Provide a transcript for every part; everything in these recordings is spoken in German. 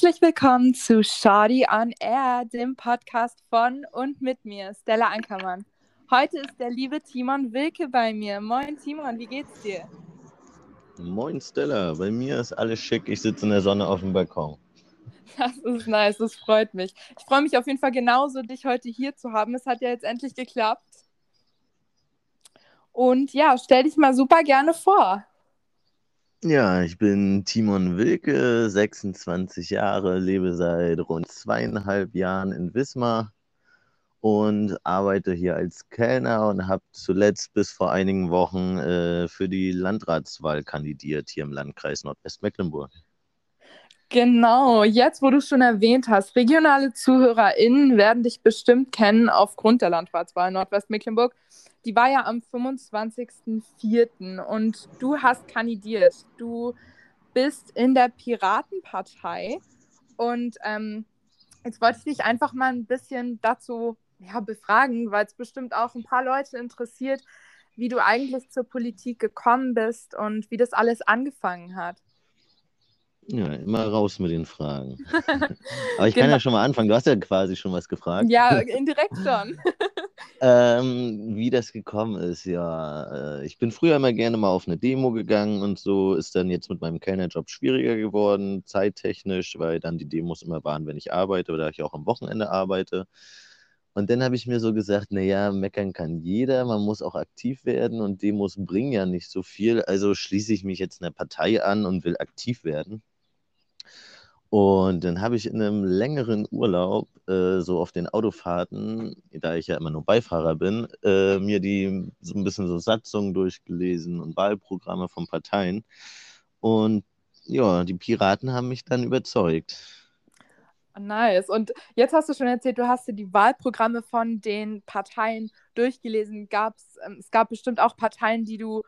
Herzlich willkommen zu Shorty on Air, dem Podcast von und mit mir, Stella Ankermann. Heute ist der liebe Timon Wilke bei mir. Moin Timon, wie geht's dir? Moin Stella, bei mir ist alles schick. Ich sitze in der Sonne auf dem Balkon. Das ist nice, das freut mich. Ich freue mich auf jeden Fall genauso, dich heute hier zu haben. Es hat ja jetzt endlich geklappt. Und ja, stell dich mal super gerne vor. Ja, ich bin Timon Wilke, 26 Jahre, lebe seit rund zweieinhalb Jahren in Wismar und arbeite hier als Kellner und habe zuletzt bis vor einigen Wochen äh, für die Landratswahl kandidiert hier im Landkreis Nordwestmecklenburg. Genau, jetzt wo du schon erwähnt hast, regionale ZuhörerInnen werden dich bestimmt kennen aufgrund der Landratswahl Nordwestmecklenburg die war ja am 25.04. und du hast kandidiert. Du bist in der Piratenpartei und ähm, jetzt wollte ich dich einfach mal ein bisschen dazu ja, befragen, weil es bestimmt auch ein paar Leute interessiert, wie du eigentlich zur Politik gekommen bist und wie das alles angefangen hat. Ja, immer raus mit den Fragen. Aber ich genau. kann ja schon mal anfangen. Du hast ja quasi schon was gefragt. Ja, indirekt schon. ähm, wie das gekommen ist, ja. Äh, ich bin früher immer gerne mal auf eine Demo gegangen und so ist dann jetzt mit meinem Kellnerjob schwieriger geworden, zeittechnisch, weil dann die Demos immer waren, wenn ich arbeite oder ich auch am Wochenende arbeite. Und dann habe ich mir so gesagt, naja, meckern kann jeder, man muss auch aktiv werden und Demos bringen ja nicht so viel. Also schließe ich mich jetzt einer Partei an und will aktiv werden. Und dann habe ich in einem längeren Urlaub, äh, so auf den Autofahrten, da ich ja immer nur Beifahrer bin, äh, mir die so ein bisschen so Satzungen durchgelesen und Wahlprogramme von Parteien. Und ja, die Piraten haben mich dann überzeugt. Nice. Und jetzt hast du schon erzählt, du hast dir die Wahlprogramme von den Parteien durchgelesen. Gab's, ähm, es gab bestimmt auch Parteien, die du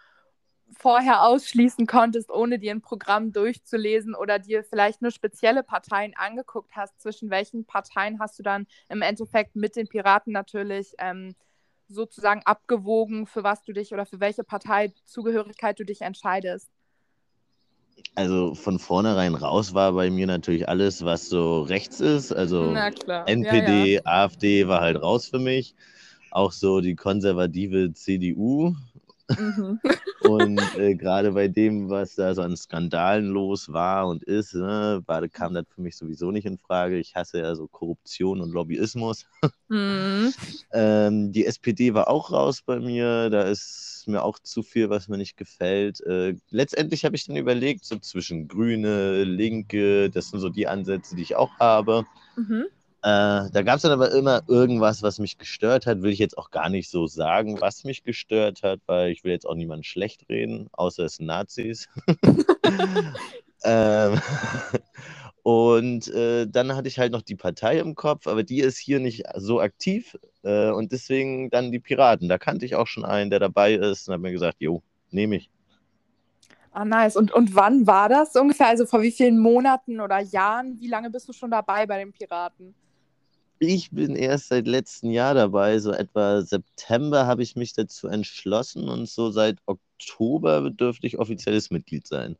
vorher ausschließen konntest, ohne dir ein Programm durchzulesen oder dir vielleicht nur spezielle Parteien angeguckt hast, zwischen welchen Parteien hast du dann im Endeffekt mit den Piraten natürlich ähm, sozusagen abgewogen, für was du dich oder für welche Parteizugehörigkeit du dich entscheidest? Also von vornherein raus war bei mir natürlich alles, was so rechts ist. Also NPD, ja, ja. AfD war halt raus für mich. Auch so die konservative CDU Mhm. Und äh, gerade bei dem, was da so an Skandalen los war und ist, ne, war, kam das für mich sowieso nicht in Frage. Ich hasse ja so Korruption und Lobbyismus. Mhm. ähm, die SPD war auch raus bei mir. Da ist mir auch zu viel, was mir nicht gefällt. Äh, letztendlich habe ich dann überlegt, so zwischen Grüne, Linke, das sind so die Ansätze, die ich auch habe. Mhm. Äh, da gab es dann aber immer irgendwas, was mich gestört hat. Will ich jetzt auch gar nicht so sagen, was mich gestört hat, weil ich will jetzt auch niemanden schlecht reden, außer es sind Nazis. ähm, und äh, dann hatte ich halt noch die Partei im Kopf, aber die ist hier nicht so aktiv. Äh, und deswegen dann die Piraten. Da kannte ich auch schon einen, der dabei ist und habe mir gesagt, jo, nehme ich. Ah, nice. Und, und wann war das ungefähr? Also vor wie vielen Monaten oder Jahren? Wie lange bist du schon dabei bei den Piraten? Ich bin erst seit letztem Jahr dabei, so etwa September habe ich mich dazu entschlossen und so seit Oktober dürfte ich offizielles Mitglied sein.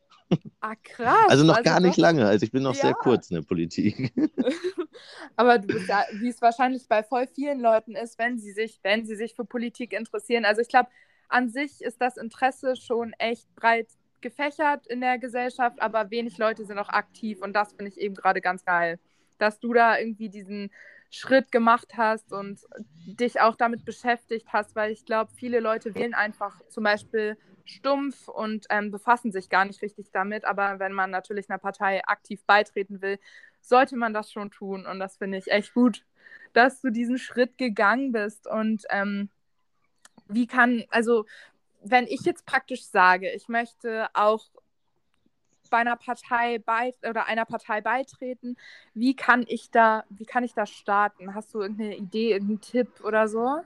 Ah, krass. Also noch also gar nicht lange, also ich bin noch ja. sehr kurz in der Politik. Aber du bist ja, wie es wahrscheinlich bei voll vielen Leuten ist, wenn sie sich, wenn sie sich für Politik interessieren. Also ich glaube, an sich ist das Interesse schon echt breit gefächert in der Gesellschaft, aber wenig Leute sind auch aktiv und das finde ich eben gerade ganz geil, dass du da irgendwie diesen Schritt gemacht hast und dich auch damit beschäftigt hast, weil ich glaube, viele Leute wählen einfach zum Beispiel stumpf und ähm, befassen sich gar nicht richtig damit. Aber wenn man natürlich einer Partei aktiv beitreten will, sollte man das schon tun. Und das finde ich echt gut, dass du diesen Schritt gegangen bist. Und ähm, wie kann, also wenn ich jetzt praktisch sage, ich möchte auch bei einer Partei bei oder einer Partei beitreten. Wie kann ich da, wie kann ich da starten? Hast du irgendeine Idee, irgendeinen Tipp oder so?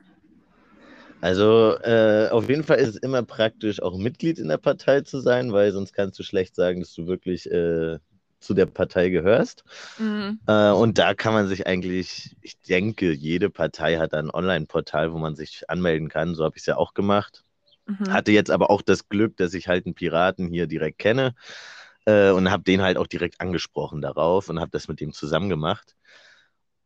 Also äh, auf jeden Fall ist es immer praktisch, auch Mitglied in der Partei zu sein, weil sonst kannst du schlecht sagen, dass du wirklich äh, zu der Partei gehörst. Mhm. Äh, und da kann man sich eigentlich, ich denke, jede Partei hat ein Online-Portal, wo man sich anmelden kann. So habe ich es ja auch gemacht. Mhm. Hatte jetzt aber auch das Glück, dass ich halt einen Piraten hier direkt kenne äh, und habe den halt auch direkt angesprochen darauf und habe das mit dem zusammen gemacht.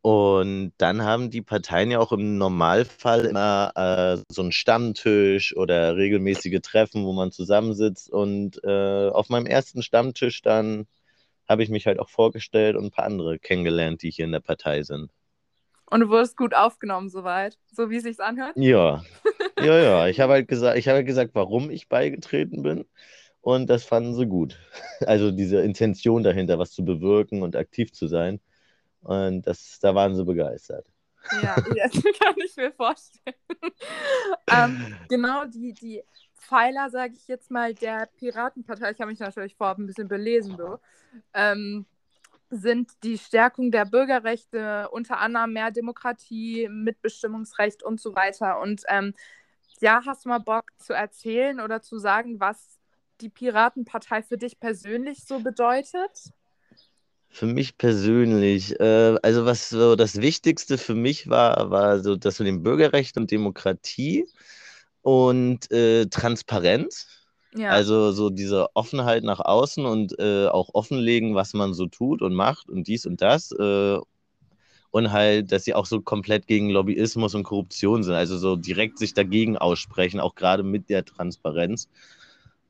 Und dann haben die Parteien ja auch im Normalfall immer äh, so einen Stammtisch oder regelmäßige Treffen, wo man zusammensitzt. Und äh, auf meinem ersten Stammtisch dann habe ich mich halt auch vorgestellt und ein paar andere kennengelernt, die hier in der Partei sind. Und du wurdest gut aufgenommen soweit, so wie es sich anhört? Ja, ja, ja. Ich habe halt gesagt, ich habe halt gesagt, warum ich beigetreten bin. Und das fanden sie gut. Also diese Intention dahinter, was zu bewirken und aktiv zu sein. Und das, da waren sie begeistert. Ja, das kann ich mir vorstellen. ähm, genau, die, die Pfeiler, sage ich jetzt mal, der Piratenpartei, ich habe mich natürlich vorab ein bisschen belesen, so, ähm, sind die Stärkung der Bürgerrechte, unter anderem mehr Demokratie, Mitbestimmungsrecht und so weiter. Und ähm, ja, hast du mal Bock zu erzählen oder zu sagen, was die Piratenpartei für dich persönlich so bedeutet? Für mich persönlich, äh, also was so das Wichtigste für mich war, war so das mit dem Bürgerrecht und Demokratie und äh, Transparenz. Ja. Also so diese Offenheit nach außen und äh, auch offenlegen, was man so tut und macht und dies und das. Äh, und halt, dass sie auch so komplett gegen Lobbyismus und Korruption sind. Also so direkt sich dagegen aussprechen, auch gerade mit der Transparenz.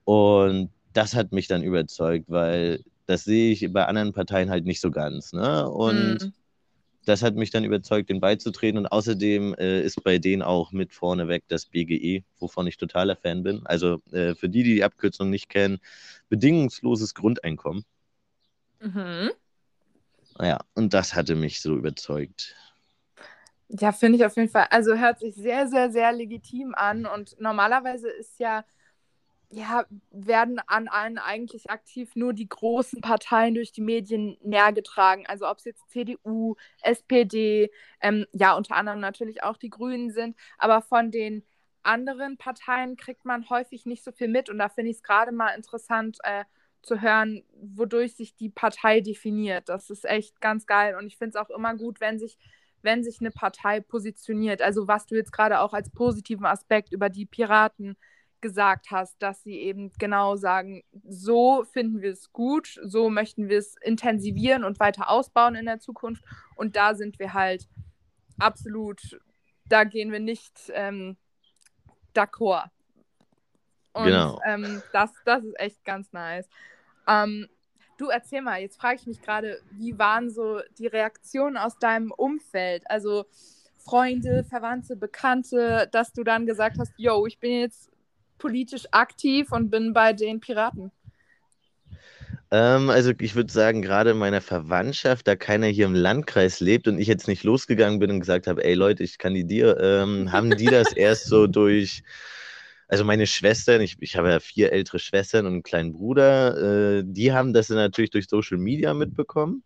Und das hat mich dann überzeugt, weil das sehe ich bei anderen Parteien halt nicht so ganz. Ne? Und mm. das hat mich dann überzeugt, den beizutreten. Und außerdem äh, ist bei denen auch mit vorneweg das BGE, wovon ich totaler Fan bin. Also äh, für die, die die Abkürzung nicht kennen, bedingungsloses Grundeinkommen. Mhm. Ja, und das hatte mich so überzeugt. Ja, finde ich auf jeden Fall. Also hört sich sehr, sehr, sehr legitim an. Und normalerweise ist ja ja, werden an allen eigentlich aktiv nur die großen Parteien durch die Medien näher getragen. Also ob es jetzt CDU, SPD, ähm, ja, unter anderem natürlich auch die Grünen sind, aber von den anderen Parteien kriegt man häufig nicht so viel mit. Und da finde ich es gerade mal interessant äh, zu hören, wodurch sich die Partei definiert. Das ist echt ganz geil. Und ich finde es auch immer gut, wenn sich wenn sich eine Partei positioniert. Also was du jetzt gerade auch als positiven Aspekt über die Piraten gesagt hast, dass sie eben genau sagen, so finden wir es gut, so möchten wir es intensivieren und weiter ausbauen in der Zukunft. Und da sind wir halt absolut, da gehen wir nicht ähm, d'accord. Und genau. ähm, das, das ist echt ganz nice. Ähm, du erzähl mal, jetzt frage ich mich gerade, wie waren so die Reaktionen aus deinem Umfeld? Also Freunde, Verwandte, Bekannte, dass du dann gesagt hast, yo, ich bin jetzt politisch aktiv und bin bei den Piraten? Ähm, also ich würde sagen, gerade in meiner Verwandtschaft, da keiner hier im Landkreis lebt und ich jetzt nicht losgegangen bin und gesagt habe, ey Leute, ich kandidiere, ähm, haben die das erst so durch, also meine Schwestern, ich, ich habe ja vier ältere Schwestern und einen kleinen Bruder, äh, die haben das natürlich durch Social Media mitbekommen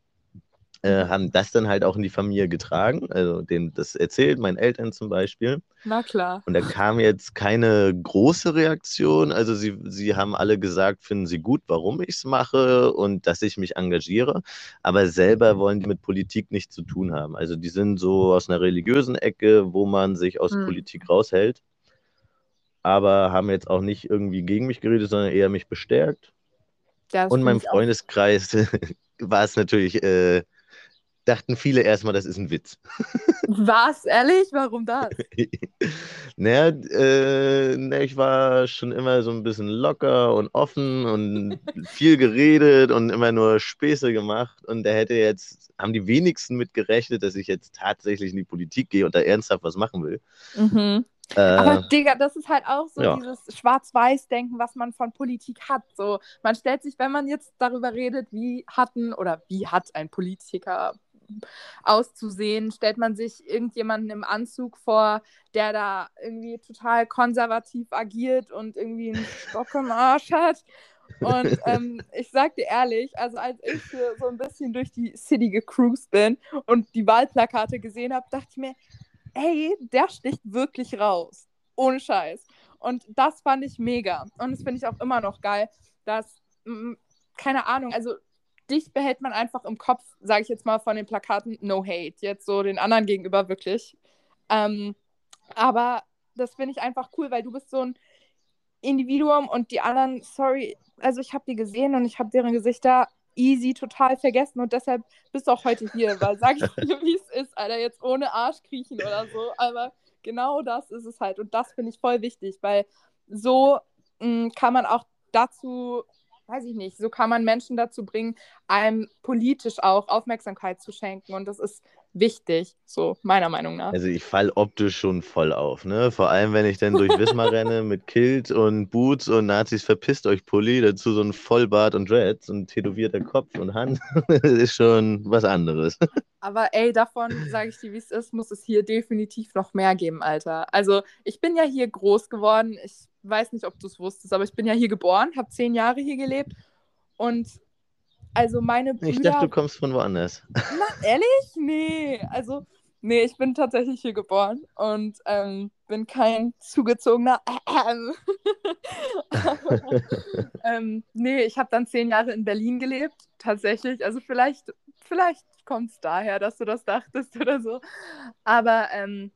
äh, haben das dann halt auch in die Familie getragen, also denen das erzählt, meinen Eltern zum Beispiel. Na klar. Und da kam jetzt keine große Reaktion. Also sie, sie haben alle gesagt, finden sie gut, warum ich es mache und dass ich mich engagiere. Aber selber wollen die mit Politik nichts zu tun haben. Also die sind so aus einer religiösen Ecke, wo man sich aus hm. Politik raushält. Aber haben jetzt auch nicht irgendwie gegen mich geredet, sondern eher mich bestärkt. Ja, und meinem Freundeskreis war es natürlich äh, dachten viele erstmal, das ist ein Witz. Was? Ehrlich? Warum das? naja, äh, na, ich war schon immer so ein bisschen locker und offen und viel geredet und immer nur Späße gemacht. Und da hätte jetzt, haben die wenigsten mit gerechnet, dass ich jetzt tatsächlich in die Politik gehe und da ernsthaft was machen will. Mhm. Äh, Aber Digga, das ist halt auch so ja. dieses Schwarz-Weiß-Denken, was man von Politik hat. So, man stellt sich, wenn man jetzt darüber redet, wie hatten oder wie hat ein Politiker auszusehen, stellt man sich irgendjemanden im Anzug vor, der da irgendwie total konservativ agiert und irgendwie einen Stock im Arsch hat. Und ähm, ich sag dir ehrlich, also als ich so ein bisschen durch die City gecruised bin und die Wahlplakate gesehen habe, dachte ich mir, ey, der sticht wirklich raus. Ohne Scheiß. Und das fand ich mega. Und das finde ich auch immer noch geil, dass, keine Ahnung, also dich behält man einfach im Kopf, sage ich jetzt mal von den Plakaten, no hate, jetzt so den anderen gegenüber wirklich. Ähm, aber das finde ich einfach cool, weil du bist so ein Individuum und die anderen, sorry, also ich habe die gesehen und ich habe deren Gesichter easy total vergessen und deshalb bist du auch heute hier, weil sag ich dir, wie es ist, Alter, jetzt ohne Arsch kriechen oder so, aber genau das ist es halt und das finde ich voll wichtig, weil so mh, mm, kann man auch dazu weiß ich nicht, so kann man Menschen dazu bringen, einem politisch auch Aufmerksamkeit zu schenken. Und das ist wichtig, so meiner Meinung nach. Also ich falle optisch schon voll auf, ne? Vor allem, wenn ich dann durch Wismar renne mit Kilt und Boots und Nazis verpisst euch Pulli, dazu so ein Vollbart und Dreads und tätowierter Kopf und Hand, das ist schon was anderes. Aber ey, davon sage ich dir, wie es ist, muss es hier definitiv noch mehr geben, Alter. Also ich bin ja hier groß geworden, ich weiß nicht, ob du es wusstest, aber ich bin ja hier geboren, habe zehn Jahre hier gelebt und also meine Brüder... Ich dachte, du kommst von woanders. Na, ehrlich? Nee, also nee, ich bin tatsächlich hier geboren und ähm, bin kein zugezogener... Ähm. aber, ähm, nee, ich habe dann zehn Jahre in Berlin gelebt, tatsächlich. Also vielleicht, vielleicht kommt es daher, dass du das dachtest oder so. Aber ähm,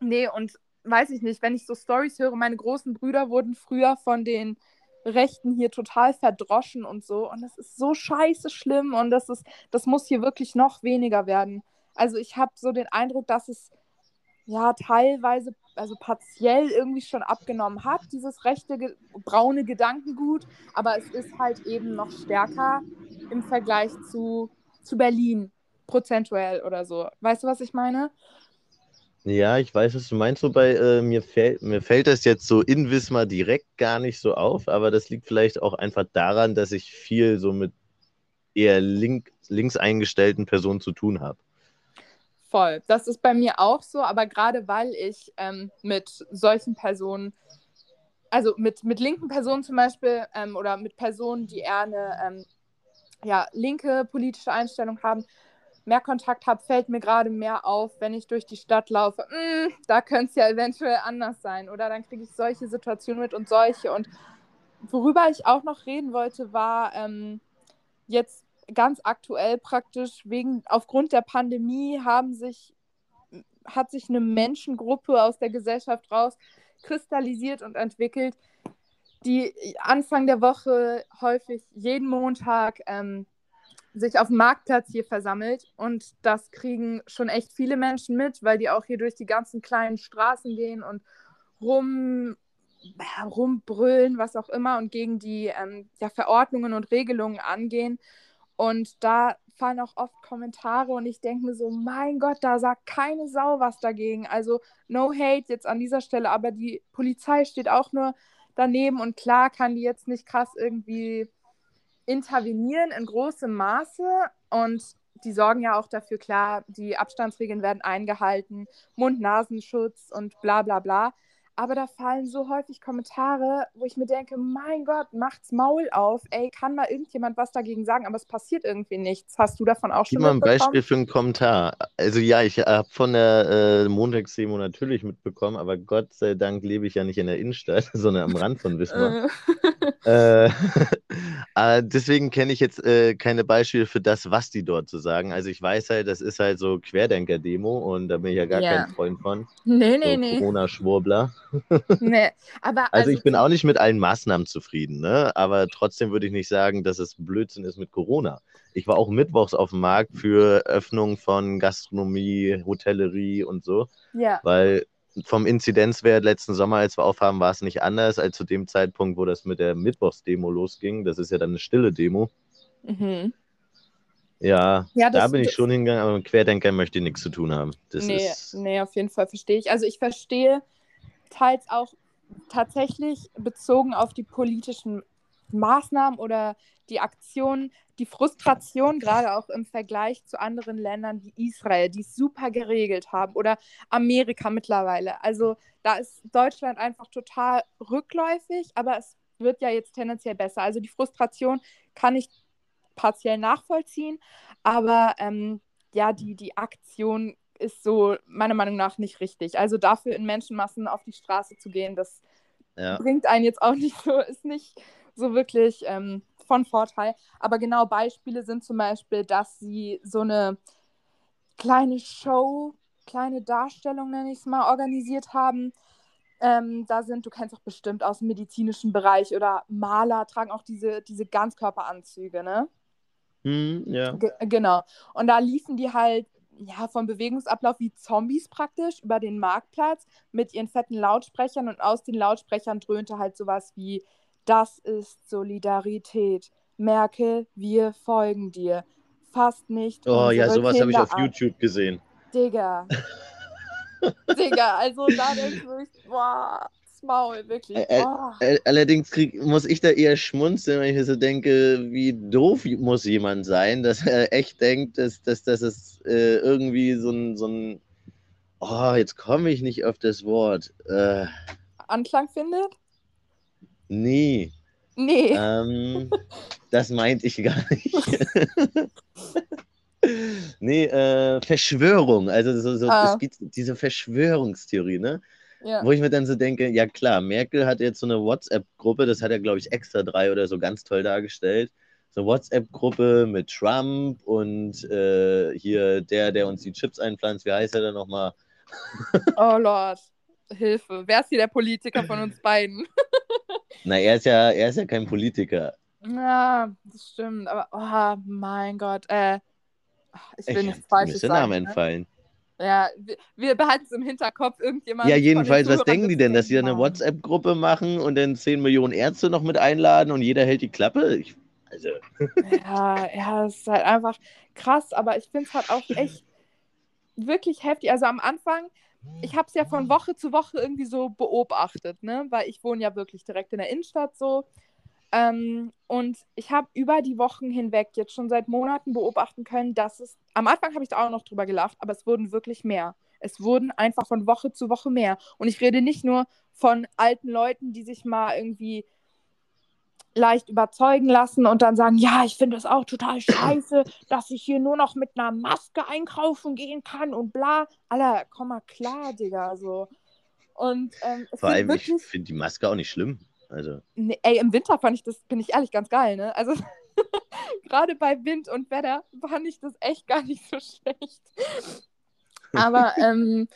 nee, und weiß ich nicht, wenn ich so Stories höre, meine großen Brüder wurden früher von den Rechten hier total verdroschen und so. Und das ist so scheiße schlimm und das ist, das muss hier wirklich noch weniger werden. Also ich habe so den Eindruck, dass es ja teilweise, also partiell irgendwie schon abgenommen hat, dieses rechte ge braune Gedankengut, aber es ist halt eben noch stärker im Vergleich zu, zu Berlin, prozentuell oder so. Weißt du, was ich meine? Ja, ich weiß, was du meinst. Wobei äh, mir, fällt, mir fällt das jetzt so in Wismar direkt gar nicht so auf, aber das liegt vielleicht auch einfach daran, dass ich viel so mit eher link, links eingestellten Personen zu tun habe. Voll. Das ist bei mir auch so, aber gerade weil ich ähm, mit solchen Personen, also mit, mit linken Personen zum Beispiel ähm, oder mit Personen, die eher eine ähm, ja, linke politische Einstellung haben, mehr Kontakt habe, fällt mir gerade mehr auf, wenn ich durch die Stadt laufe. Mm, da könnte es ja eventuell anders sein. Oder dann kriege ich solche Situationen mit und solche. Und worüber ich auch noch reden wollte, war ähm, jetzt ganz aktuell praktisch wegen aufgrund der Pandemie haben sich hat sich eine Menschengruppe aus der Gesellschaft raus kristallisiert und entwickelt, die Anfang der Woche häufig jeden Montag ähm, sich auf dem Marktplatz hier versammelt und das kriegen schon echt viele Menschen mit, weil die auch hier durch die ganzen kleinen Straßen gehen und rum rumbrüllen, was auch immer und gegen die ähm, ja, Verordnungen und Regelungen angehen. Und da fallen auch oft Kommentare und ich denke mir so, mein Gott, da sagt keine Sau was dagegen. Also no hate jetzt an dieser Stelle, aber die Polizei steht auch nur daneben und klar kann die jetzt nicht krass irgendwie intervenieren in großem Maße und die sorgen ja auch dafür, klar, die Abstandsregeln werden eingehalten, Mund-Nasenschutz und bla bla bla aber da fallen so häufig Kommentare, wo ich mir denke, mein Gott, macht's Maul auf. Ey, kann mal irgendjemand was dagegen sagen, aber es passiert irgendwie nichts. Hast du davon auch schon Gib mal ein Beispiel für einen Kommentar. Also ja, ich habe von der äh, Montagsdemo natürlich mitbekommen, aber Gott sei Dank lebe ich ja nicht in der Innenstadt, sondern am Rand von Wismar. äh, äh, deswegen kenne ich jetzt äh, keine Beispiele für das, was die dort zu so sagen. Also ich weiß halt, das ist halt so Querdenker-Demo und da bin ich ja gar yeah. kein Freund von. Nee, nee, so nee. Corona-Schwurbler nee, aber. Also, also, ich bin auch nicht mit allen Maßnahmen zufrieden, ne? aber trotzdem würde ich nicht sagen, dass es Blödsinn ist mit Corona. Ich war auch mittwochs auf dem Markt für Öffnung von Gastronomie, Hotellerie und so. Ja. Weil vom Inzidenzwert letzten Sommer, als wir aufhaben, war es nicht anders als zu dem Zeitpunkt, wo das mit der Mittwochsdemo losging. Das ist ja dann eine stille Demo. Mhm. Ja, ja das, da bin ich schon hingegangen, aber mit Querdenkern möchte ich nichts zu tun haben. Das nee, ist... nee, auf jeden Fall verstehe ich. Also ich verstehe teils auch tatsächlich bezogen auf die politischen Maßnahmen oder die Aktionen, die Frustration gerade auch im Vergleich zu anderen Ländern wie Israel, die es super geregelt haben oder Amerika mittlerweile. Also da ist Deutschland einfach total rückläufig, aber es wird ja jetzt tendenziell besser. Also die Frustration kann ich partiell nachvollziehen, aber ähm, ja, die, die Aktion ist so meiner Meinung nach nicht richtig. Also dafür in Menschenmassen auf die Straße zu gehen, das ja. bringt einen jetzt auch nicht so, ist nicht so wirklich ähm, von Vorteil. Aber genau Beispiele sind zum Beispiel, dass sie so eine kleine Show, kleine Darstellung, nenne ich es mal, organisiert haben, ähm, da sind, du kennst auch bestimmt aus dem medizinischen Bereich oder Maler tragen auch diese, diese Ganzkörperanzüge, ne? Hm, ja. G genau. Und da liefen die halt ja, vom Bewegungsablauf wie Zombies praktisch über den Marktplatz mit ihren fetten Lautsprechern und aus den Lautsprechern dröhnte halt sowas wie Das ist Solidarität. Merkel, wir folgen dir. Fast nicht. Oh ja, sowas habe ich auf. YouTube gesehen. Digga. Digga, also da denke ich wirklich, boah, das Maul, wirklich. Boah. Allerdings krieg, muss ich da eher schmunzeln, wenn ich mir so denke, wie doof muss jemand sein, dass er echt denkt, dass, dass, dass es äh, irgendwie so ein, so ein, oh, jetzt komme ich nicht auf das Wort. Äh, Anklang findet? Nee. Nee. Ähm, das meinte ich gar nicht. nee, äh, Verschwörung. Also so, so, ah. es gibt diese Verschwörungstheorie, ne? Ja. Wo ich mir dann so denke, ja klar, Merkel hat jetzt so eine WhatsApp-Gruppe, das hat er, glaube ich, extra drei oder so ganz toll dargestellt. So eine WhatsApp-Gruppe mit Trump und äh, hier der, der uns die Chips einpflanzt, wie heißt er denn nochmal? oh Lord, Hilfe. Wer ist hier der Politiker von uns beiden? Na, er ist ja, er ist ja kein Politiker. Ja, das stimmt, aber oh mein Gott, äh, ich will ich, nichts Falsches sagen. Namen ne? entfallen. Ja, wir, wir behalten es im Hinterkopf, irgendjemand. Ja, jedenfalls, was denken die denn, dass sie eine WhatsApp-Gruppe machen und dann 10 Millionen Ärzte noch mit einladen und jeder hält die Klappe? Ich, also. Ja, ja, es ist halt einfach krass, aber ich finde es halt auch echt wirklich heftig. Also am Anfang, ich habe es ja von Woche zu Woche irgendwie so beobachtet, ne? Weil ich wohne ja wirklich direkt in der Innenstadt so. Ähm, und ich habe über die Wochen hinweg jetzt schon seit Monaten beobachten können, dass es, am Anfang habe ich da auch noch drüber gelacht, aber es wurden wirklich mehr. Es wurden einfach von Woche zu Woche mehr. Und ich rede nicht nur von alten Leuten, die sich mal irgendwie leicht überzeugen lassen und dann sagen, ja, ich finde es auch total scheiße, dass ich hier nur noch mit einer Maske einkaufen gehen kann und bla. Alter, komm mal klar, Digga, so. Und ähm, Vor allem, wirklich... ich finde die Maske auch nicht schlimm. Also. Nee, ey, im Winter fand ich das, bin ich ehrlich, ganz geil, ne? Also gerade bei Wind und Wetter fand ich das echt gar nicht so schlecht. Aber ähm,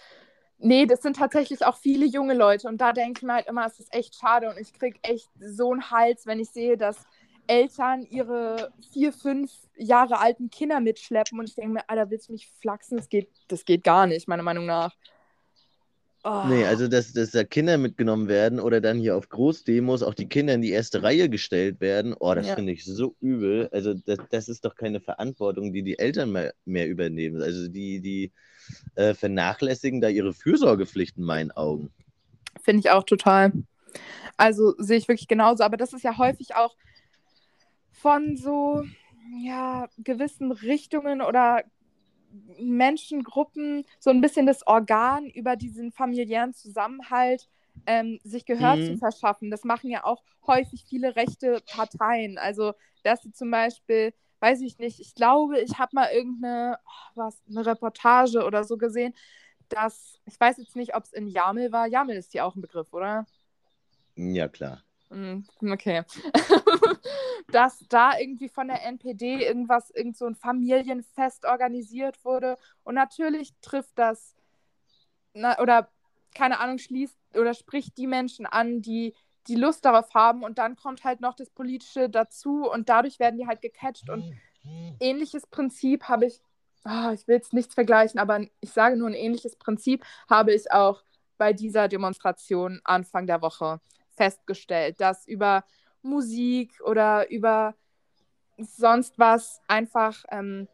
nee, das sind tatsächlich auch viele junge Leute und da denke ich mir halt immer, es ist echt schade und ich kriege echt so einen Hals, wenn ich sehe, dass Eltern ihre vier, fünf Jahre alten Kinder mitschleppen und ich denke mir, Alter, willst du mich flachsen? Das geht, das geht gar nicht, meiner Meinung nach. Oh. Nee, also dass, dass da Kinder mitgenommen werden oder dann hier auf Großdemos auch die Kinder in die erste Reihe gestellt werden, oh, das ja. finde ich so übel. Also das, das ist doch keine Verantwortung, die die Eltern mehr, mehr übernehmen. Also die, die äh, vernachlässigen da ihre Fürsorgepflichten in meinen Augen. Finde ich auch total. Also sehe ich wirklich genauso. Aber das ist ja häufig auch von so ja, gewissen Richtungen oder Menschengruppen so ein bisschen das Organ über diesen familiären Zusammenhalt ähm, sich Gehör mhm. zu verschaffen. Das machen ja auch häufig viele rechte Parteien. Also, dass sie zum Beispiel, weiß ich nicht, ich glaube, ich habe mal irgendeine, oh, was, eine Reportage oder so gesehen, dass, ich weiß jetzt nicht, ob es in Jamel war. Jamel ist hier auch ein Begriff, oder? Ja, klar. Hm, okay. dass da irgendwie von der NPD irgendwas, irgend so ein Familienfest organisiert wurde. Und natürlich trifft das, na, oder keine Ahnung, schließt oder spricht die Menschen an, die die Lust darauf haben. Und dann kommt halt noch das Politische dazu und dadurch werden die halt gecatcht. Und ähnliches Prinzip habe ich, oh, ich will jetzt nichts vergleichen, aber ich sage nur ein ähnliches Prinzip habe ich auch bei dieser Demonstration Anfang der Woche festgestellt, dass über Musik oder über sonst was einfach ähm,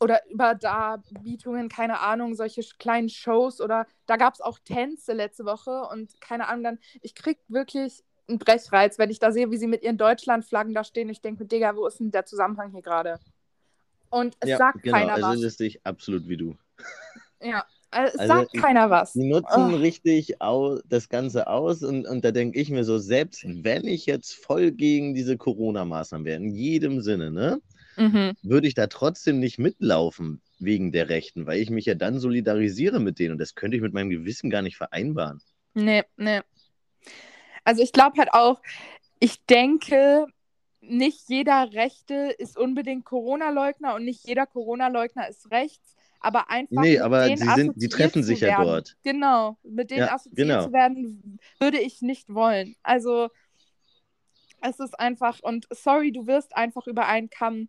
oder über Darbietungen, keine Ahnung, solche kleinen Shows oder da gab es auch Tänze letzte Woche und keine Ahnung, dann, ich krieg wirklich einen Brechreiz, wenn ich da sehe, wie sie mit ihren Deutschlandflaggen da stehen. Ich denke, Digga, wo ist denn der Zusammenhang hier gerade? Und es ja, sagt genau, keiner also was. Also das sehe ich absolut wie du. Ja, also, also sagt keiner was. Die nutzen oh. richtig au das Ganze aus und, und da denke ich mir so, selbst wenn ich jetzt voll gegen diese Corona-Maßnahmen wäre, in jedem Sinne, ne, mhm. würde ich da trotzdem nicht mitlaufen wegen der Rechten, weil ich mich ja dann solidarisiere mit denen und das könnte ich mit meinem Gewissen gar nicht vereinbaren. Nee, nee. Also ich glaube halt auch, ich denke, nicht jeder Rechte ist unbedingt Corona-Leugner und nicht jeder Corona-Leugner ist rechts aber einfach. Nee, aber sie, sind, die treffen sich ja dort. Genau, mit denen ja, assoziiert genau. zu werden, würde ich nicht wollen. Also, es ist einfach, und sorry, du wirst einfach über einen Kamm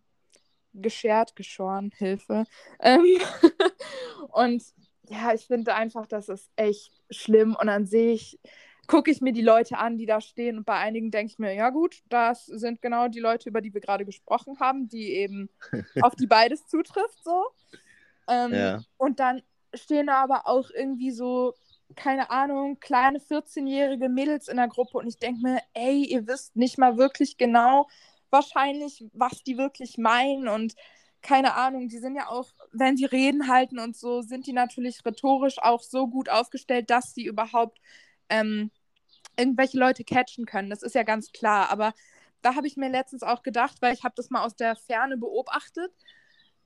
geschert, geschoren, Hilfe. Ähm, und ja, ich finde einfach, das ist echt schlimm. Und dann sehe ich, gucke ich mir die Leute an, die da stehen. Und bei einigen denke ich mir, ja gut, das sind genau die Leute, über die wir gerade gesprochen haben, die eben auf die beides zutrifft. So. Ähm, ja. Und dann stehen da aber auch irgendwie so, keine Ahnung, kleine 14-jährige Mädels in der Gruppe. Und ich denke mir, ey, ihr wisst nicht mal wirklich genau wahrscheinlich, was die wirklich meinen. Und keine Ahnung, die sind ja auch, wenn sie Reden halten und so, sind die natürlich rhetorisch auch so gut aufgestellt, dass sie überhaupt ähm, irgendwelche Leute catchen können. Das ist ja ganz klar. Aber da habe ich mir letztens auch gedacht, weil ich habe das mal aus der Ferne beobachtet.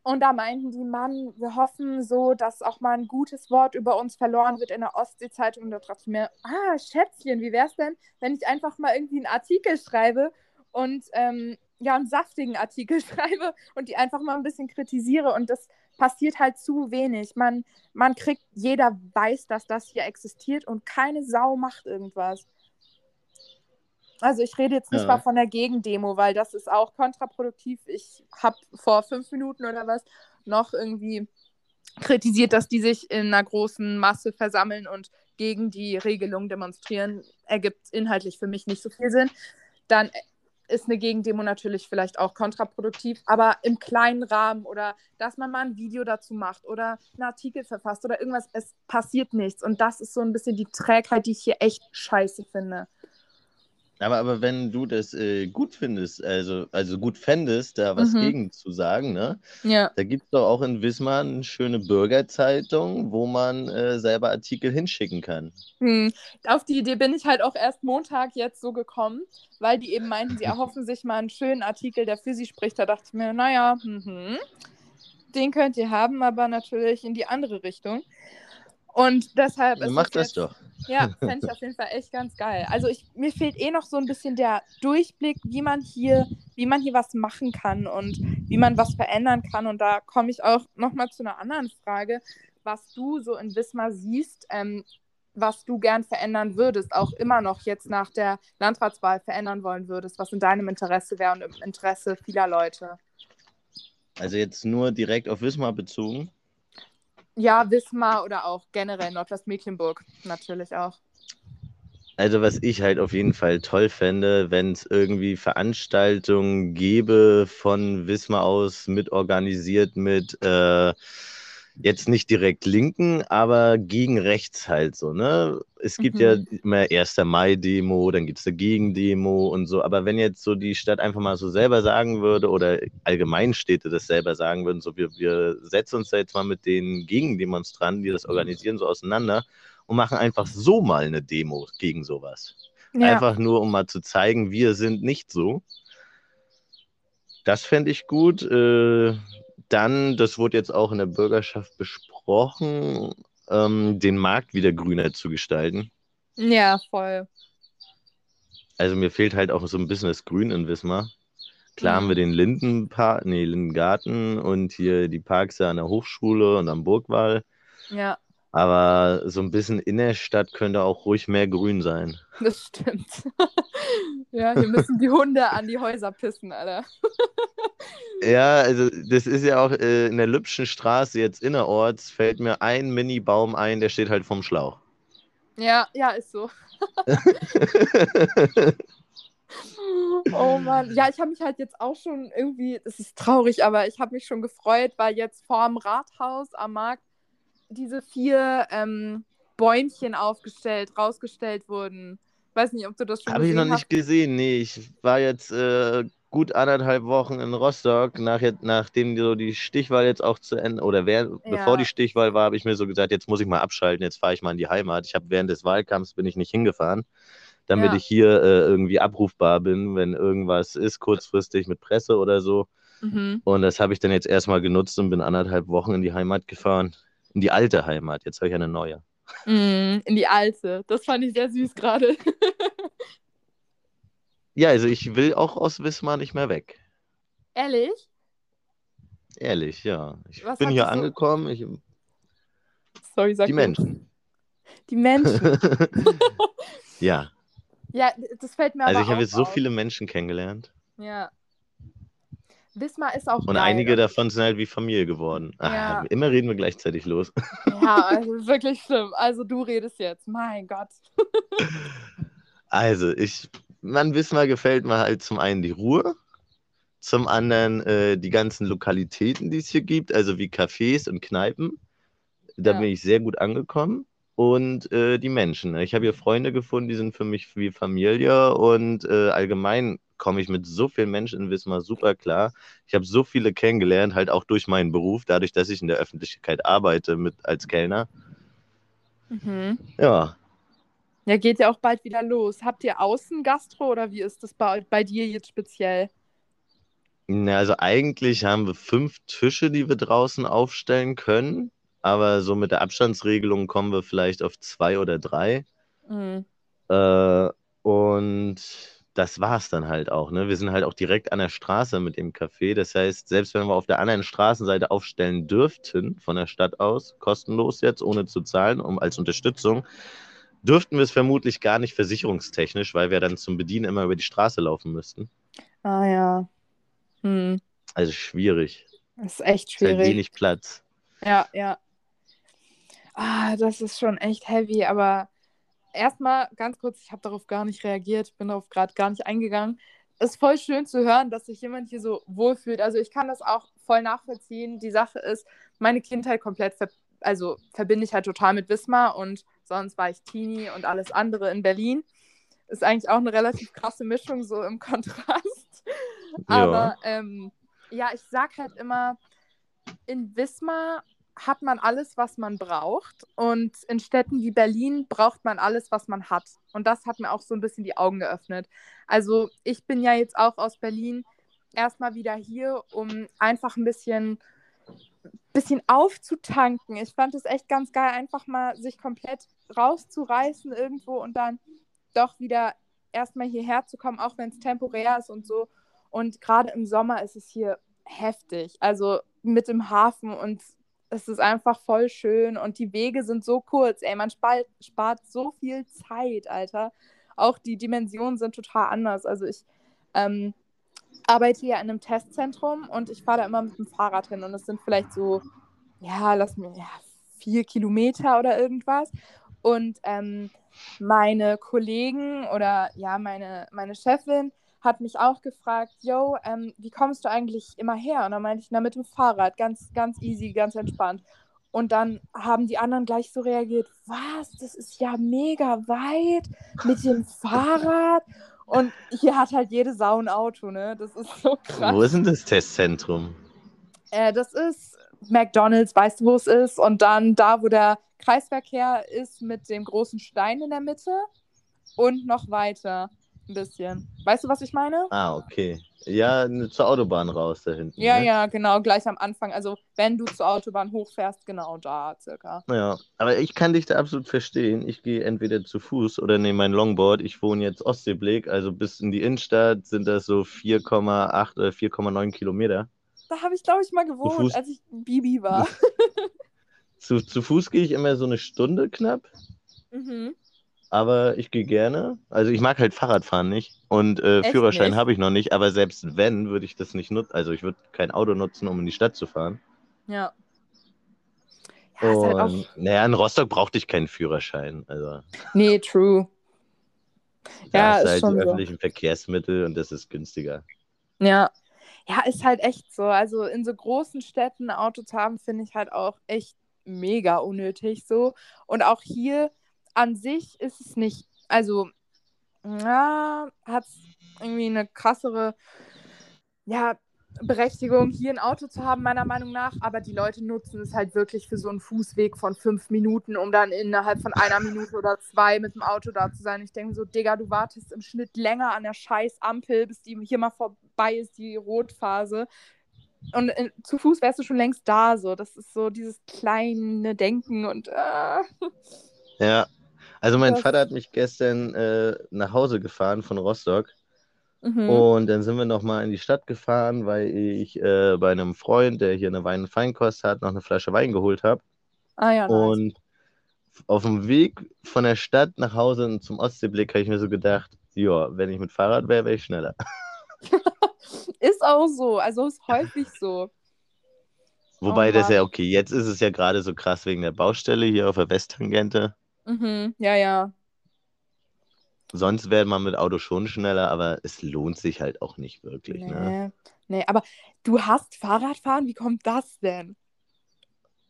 Und da meinten die, Mann, wir hoffen so, dass auch mal ein gutes Wort über uns verloren wird in der Ostsee-Zeitung. Und da dachte ich mir, ah, Schätzchen, wie wäre es denn, wenn ich einfach mal irgendwie einen Artikel schreibe und ähm, ja, einen saftigen Artikel schreibe und die einfach mal ein bisschen kritisiere. Und das passiert halt zu wenig. Man, man kriegt, jeder weiß, dass das hier existiert und keine Sau macht irgendwas. Also ich rede jetzt nicht ja. mal von der Gegendemo, weil das ist auch kontraproduktiv. Ich habe vor fünf Minuten oder was noch irgendwie kritisiert, dass die sich in einer großen Masse versammeln und gegen die Regelung demonstrieren. Ergibt inhaltlich für mich nicht so viel Sinn. Dann ist eine Gegendemo natürlich vielleicht auch kontraproduktiv, aber im kleinen Rahmen oder dass man mal ein Video dazu macht oder einen Artikel verfasst oder irgendwas, es passiert nichts. Und das ist so ein bisschen die Trägheit, die ich hier echt scheiße finde. Aber, aber wenn du das äh, gut findest, also, also gut fändest, da was mhm. gegen zu sagen, ne? Ja. Da gibt es doch auch in Wismar eine schöne Bürgerzeitung, wo man äh, selber Artikel hinschicken kann. Hm. Auf die Idee bin ich halt auch erst Montag jetzt so gekommen, weil die eben meinten, sie erhoffen sich mal einen schönen Artikel, der für sie spricht. Da dachte ich mir, naja, mhm. den könnt ihr haben, aber natürlich in die andere Richtung. Und deshalb. Ja, mach das doch. Ja, fände ich auf jeden Fall echt ganz geil. Also ich, mir fehlt eh noch so ein bisschen der Durchblick, wie man hier, wie man hier was machen kann und wie man was verändern kann. Und da komme ich auch nochmal zu einer anderen Frage, was du so in Wismar siehst, ähm, was du gern verändern würdest, auch immer noch jetzt nach der Landratswahl verändern wollen würdest, was in deinem Interesse wäre und im Interesse vieler Leute. Also jetzt nur direkt auf Wismar bezogen? Ja, Wismar oder auch generell Nordwestmecklenburg natürlich auch. Also was ich halt auf jeden Fall toll fände, wenn es irgendwie Veranstaltungen gäbe von Wismar aus mitorganisiert mit äh, jetzt nicht direkt Linken, aber gegen rechts halt so, ne? Es gibt mhm. ja immer 1. Mai-Demo, dann gibt es eine Gegendemo und so, aber wenn jetzt so die Stadt einfach mal so selber sagen würde oder allgemein Städte das selber sagen würden, so wir, wir setzen uns da jetzt mal mit den Gegendemonstranten, die das organisieren, so auseinander und machen einfach so mal eine Demo gegen sowas. Ja. Einfach nur, um mal zu zeigen, wir sind nicht so. Das fände ich gut. Äh, dann, das wurde jetzt auch in der Bürgerschaft besprochen, ähm, den Markt wieder grüner zu gestalten. Ja, voll. Also mir fehlt halt auch so ein bisschen das Grün in Wismar. Klar mhm. haben wir den Lindenpark, nee, Lindengarten und hier die Parks ja an der Hochschule und am Burgwall. Ja. Aber so ein bisschen in der Stadt könnte auch ruhig mehr Grün sein. Das stimmt. ja, hier müssen die Hunde an die Häuser pissen, Alter. ja, also das ist ja auch äh, in der Lübschen Straße jetzt innerorts, fällt mir ein Mini-Baum ein, der steht halt vom Schlauch. Ja, ja, ist so. oh Mann. Ja, ich habe mich halt jetzt auch schon irgendwie, es ist traurig, aber ich habe mich schon gefreut, weil jetzt vorm Rathaus am Markt diese vier ähm, Bäumchen aufgestellt, rausgestellt wurden. Weiß nicht, ob du das schon Habe ich noch nicht gesehen, nee. Ich war jetzt äh, gut anderthalb Wochen in Rostock, nach, nachdem so die Stichwahl jetzt auch zu Ende, oder wer, ja. bevor die Stichwahl war, habe ich mir so gesagt, jetzt muss ich mal abschalten, jetzt fahre ich mal in die Heimat. Ich habe während des Wahlkampfs bin ich nicht hingefahren, damit ja. ich hier äh, irgendwie abrufbar bin, wenn irgendwas ist, kurzfristig mit Presse oder so. Mhm. Und das habe ich dann jetzt erstmal genutzt und bin anderthalb Wochen in die Heimat gefahren in die alte Heimat. Jetzt habe ich eine neue. Mm, in die alte. Das fand ich sehr süß gerade. ja, also ich will auch aus Wismar nicht mehr weg. Ehrlich? Ehrlich, ja. Ich Was bin hier angekommen. Ich... Sorry, sag Die Menschen. Die Menschen. ja. Ja, das fällt mir Also ich habe jetzt so viele Menschen kennengelernt. Ja. Wismar ist auch Und geil. einige davon sind halt wie Familie geworden. Ja. Ah, immer reden wir gleichzeitig los. Ja, also wirklich schlimm. Also du redest jetzt, mein Gott. Also, ich, man Wismar gefällt mir halt zum einen die Ruhe, zum anderen äh, die ganzen Lokalitäten, die es hier gibt, also wie Cafés und Kneipen. Da ja. bin ich sehr gut angekommen. Und äh, die Menschen. Ich habe hier Freunde gefunden, die sind für mich wie Familie und äh, allgemein komme ich mit so vielen Menschen in Wismar super klar. Ich habe so viele kennengelernt, halt auch durch meinen Beruf, dadurch, dass ich in der Öffentlichkeit arbeite mit, als Kellner. Mhm. Ja. Ja, geht ja auch bald wieder los. Habt ihr Außengastro oder wie ist das bei, bei dir jetzt speziell? Na, also eigentlich haben wir fünf Tische, die wir draußen aufstellen können, aber so mit der Abstandsregelung kommen wir vielleicht auf zwei oder drei. Mhm. Äh, und das war es dann halt auch. Ne? Wir sind halt auch direkt an der Straße mit dem Café. Das heißt, selbst wenn wir auf der anderen Straßenseite aufstellen dürften, von der Stadt aus, kostenlos jetzt, ohne zu zahlen, um als Unterstützung, dürften wir es vermutlich gar nicht versicherungstechnisch, weil wir dann zum Bedienen immer über die Straße laufen müssten. Ah ja. Hm. Also schwierig. Das ist echt schwierig. Ist halt wenig Platz. Ja, ja. Ah, das ist schon echt heavy, aber erstmal ganz kurz, ich habe darauf gar nicht reagiert, bin darauf gerade gar nicht eingegangen. Es ist voll schön zu hören, dass sich jemand hier so wohlfühlt. Also ich kann das auch voll nachvollziehen. Die Sache ist, meine Kindheit komplett, ver also verbinde ich halt total mit Wismar und sonst war ich Teenie und alles andere in Berlin. Ist eigentlich auch eine relativ krasse Mischung so im Kontrast. Aber ähm, ja, ich sag halt immer, in Wismar hat man alles, was man braucht. Und in Städten wie Berlin braucht man alles, was man hat. Und das hat mir auch so ein bisschen die Augen geöffnet. Also ich bin ja jetzt auch aus Berlin erstmal wieder hier, um einfach ein bisschen, bisschen aufzutanken. Ich fand es echt ganz geil, einfach mal sich komplett rauszureißen irgendwo und dann doch wieder erstmal hierher zu kommen, auch wenn es temporär ist und so. Und gerade im Sommer ist es hier heftig. Also mit dem Hafen und es ist einfach voll schön und die Wege sind so kurz. Ey, man spart, spart so viel Zeit, Alter. Auch die Dimensionen sind total anders. Also ich ähm, arbeite hier in einem Testzentrum und ich fahre da immer mit dem Fahrrad hin und es sind vielleicht so, ja, lass mir, ja, vier Kilometer oder irgendwas. Und ähm, meine Kollegen oder ja, meine, meine Chefin, hat mich auch gefragt, yo, ähm, wie kommst du eigentlich immer her? Und dann meinte ich, na, mit dem Fahrrad, ganz, ganz easy, ganz entspannt. Und dann haben die anderen gleich so reagiert, was, das ist ja mega weit mit dem Fahrrad. Und hier hat halt jede Sau ein Auto, ne? Das ist so krass. Wo ist denn das Testzentrum? Äh, das ist McDonalds, weißt du, wo es ist? Und dann da, wo der Kreisverkehr ist mit dem großen Stein in der Mitte und noch weiter ein bisschen. Weißt du, was ich meine? Ah, okay. Ja, zur Autobahn raus da hinten. Ja, ne? ja, genau, gleich am Anfang. Also, wenn du zur Autobahn hochfährst, genau da circa. Ja, aber ich kann dich da absolut verstehen. Ich gehe entweder zu Fuß oder nehme mein Longboard. Ich wohne jetzt Ostseeblick, also bis in die Innenstadt sind das so 4,8 oder 4,9 Kilometer. Da habe ich, glaube ich, mal gewohnt, als ich Bibi war. zu, zu Fuß gehe ich immer so eine Stunde knapp. Mhm aber ich gehe gerne. Also ich mag halt Fahrradfahren nicht und äh, Führerschein habe ich noch nicht, aber selbst wenn, würde ich das nicht nutzen. Also ich würde kein Auto nutzen, um in die Stadt zu fahren. Ja. ja und, halt auch... naja, in Rostock brauchte ich keinen Führerschein. Also. Nee, true. Da ja, ist halt schon die so. öffentlichen Verkehrsmittel und das ist günstiger. Ja. Ja, ist halt echt so. Also in so großen Städten ein Auto zu haben, finde ich halt auch echt mega unnötig so. Und auch hier an sich ist es nicht, also, ja, hat es irgendwie eine krassere, ja, Berechtigung, hier ein Auto zu haben, meiner Meinung nach. Aber die Leute nutzen es halt wirklich für so einen Fußweg von fünf Minuten, um dann innerhalb von einer Minute oder zwei mit dem Auto da zu sein. Ich denke so, Digga, du wartest im Schnitt länger an der scheiß Ampel, bis die hier mal vorbei ist, die Rotphase. Und in, zu Fuß wärst du schon längst da, so. Das ist so dieses kleine Denken und. Äh. Ja, also mein. Vater hat mich gestern äh, nach Hause gefahren von Rostock Mhm. Und dann sind wir nochmal in die Stadt gefahren, weil ich äh, bei einem Freund, der hier eine Wein- und Feinkost hat, noch eine Flasche Wein geholt habe. Ah ja, nice. Und auf dem Weg von der Stadt nach Hause zum Ostseeblick habe ich mir so gedacht, ja, wenn ich mit Fahrrad wäre, wäre ich schneller. ist auch so, also ist häufig so. Wobei oh, das ja okay, jetzt ist es ja gerade so krass wegen der Baustelle hier auf der Westtangente. Mhm, ja, ja. Sonst wäre man mit Auto schon schneller, aber es lohnt sich halt auch nicht wirklich. Nee, ne? nee aber du hast Fahrradfahren, wie kommt das denn?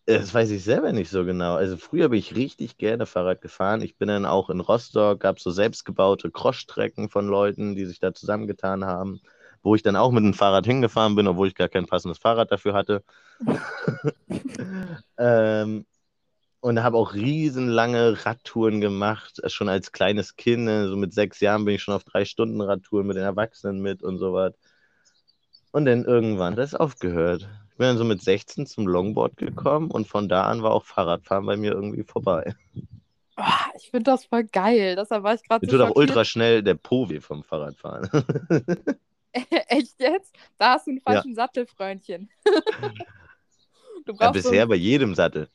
Das weiß ich selber nicht so genau. Also früher bin ich richtig gerne Fahrrad gefahren. Ich bin dann auch in Rostock, gab so selbstgebaute Crossstrecken von Leuten, die sich da zusammengetan haben, wo ich dann auch mit dem Fahrrad hingefahren bin, obwohl ich gar kein passendes Fahrrad dafür hatte. ähm, und habe auch riesenlange Radtouren gemacht, äh, schon als kleines Kind. Ne, so mit sechs Jahren bin ich schon auf drei Stunden Radtouren mit den Erwachsenen mit und so was. Und dann irgendwann hat es aufgehört. Ich bin dann so mit 16 zum Longboard gekommen und von da an war auch Fahrradfahren bei mir irgendwie vorbei. Oh, ich finde das voll geil. Deshalb war ich gerade so. tut auch ultra schnell der Po weh vom Fahrradfahren. Echt jetzt? Da hast du einen falschen ja. Sattel, Freundchen. du brauchst ja, bisher so bei jedem Sattel.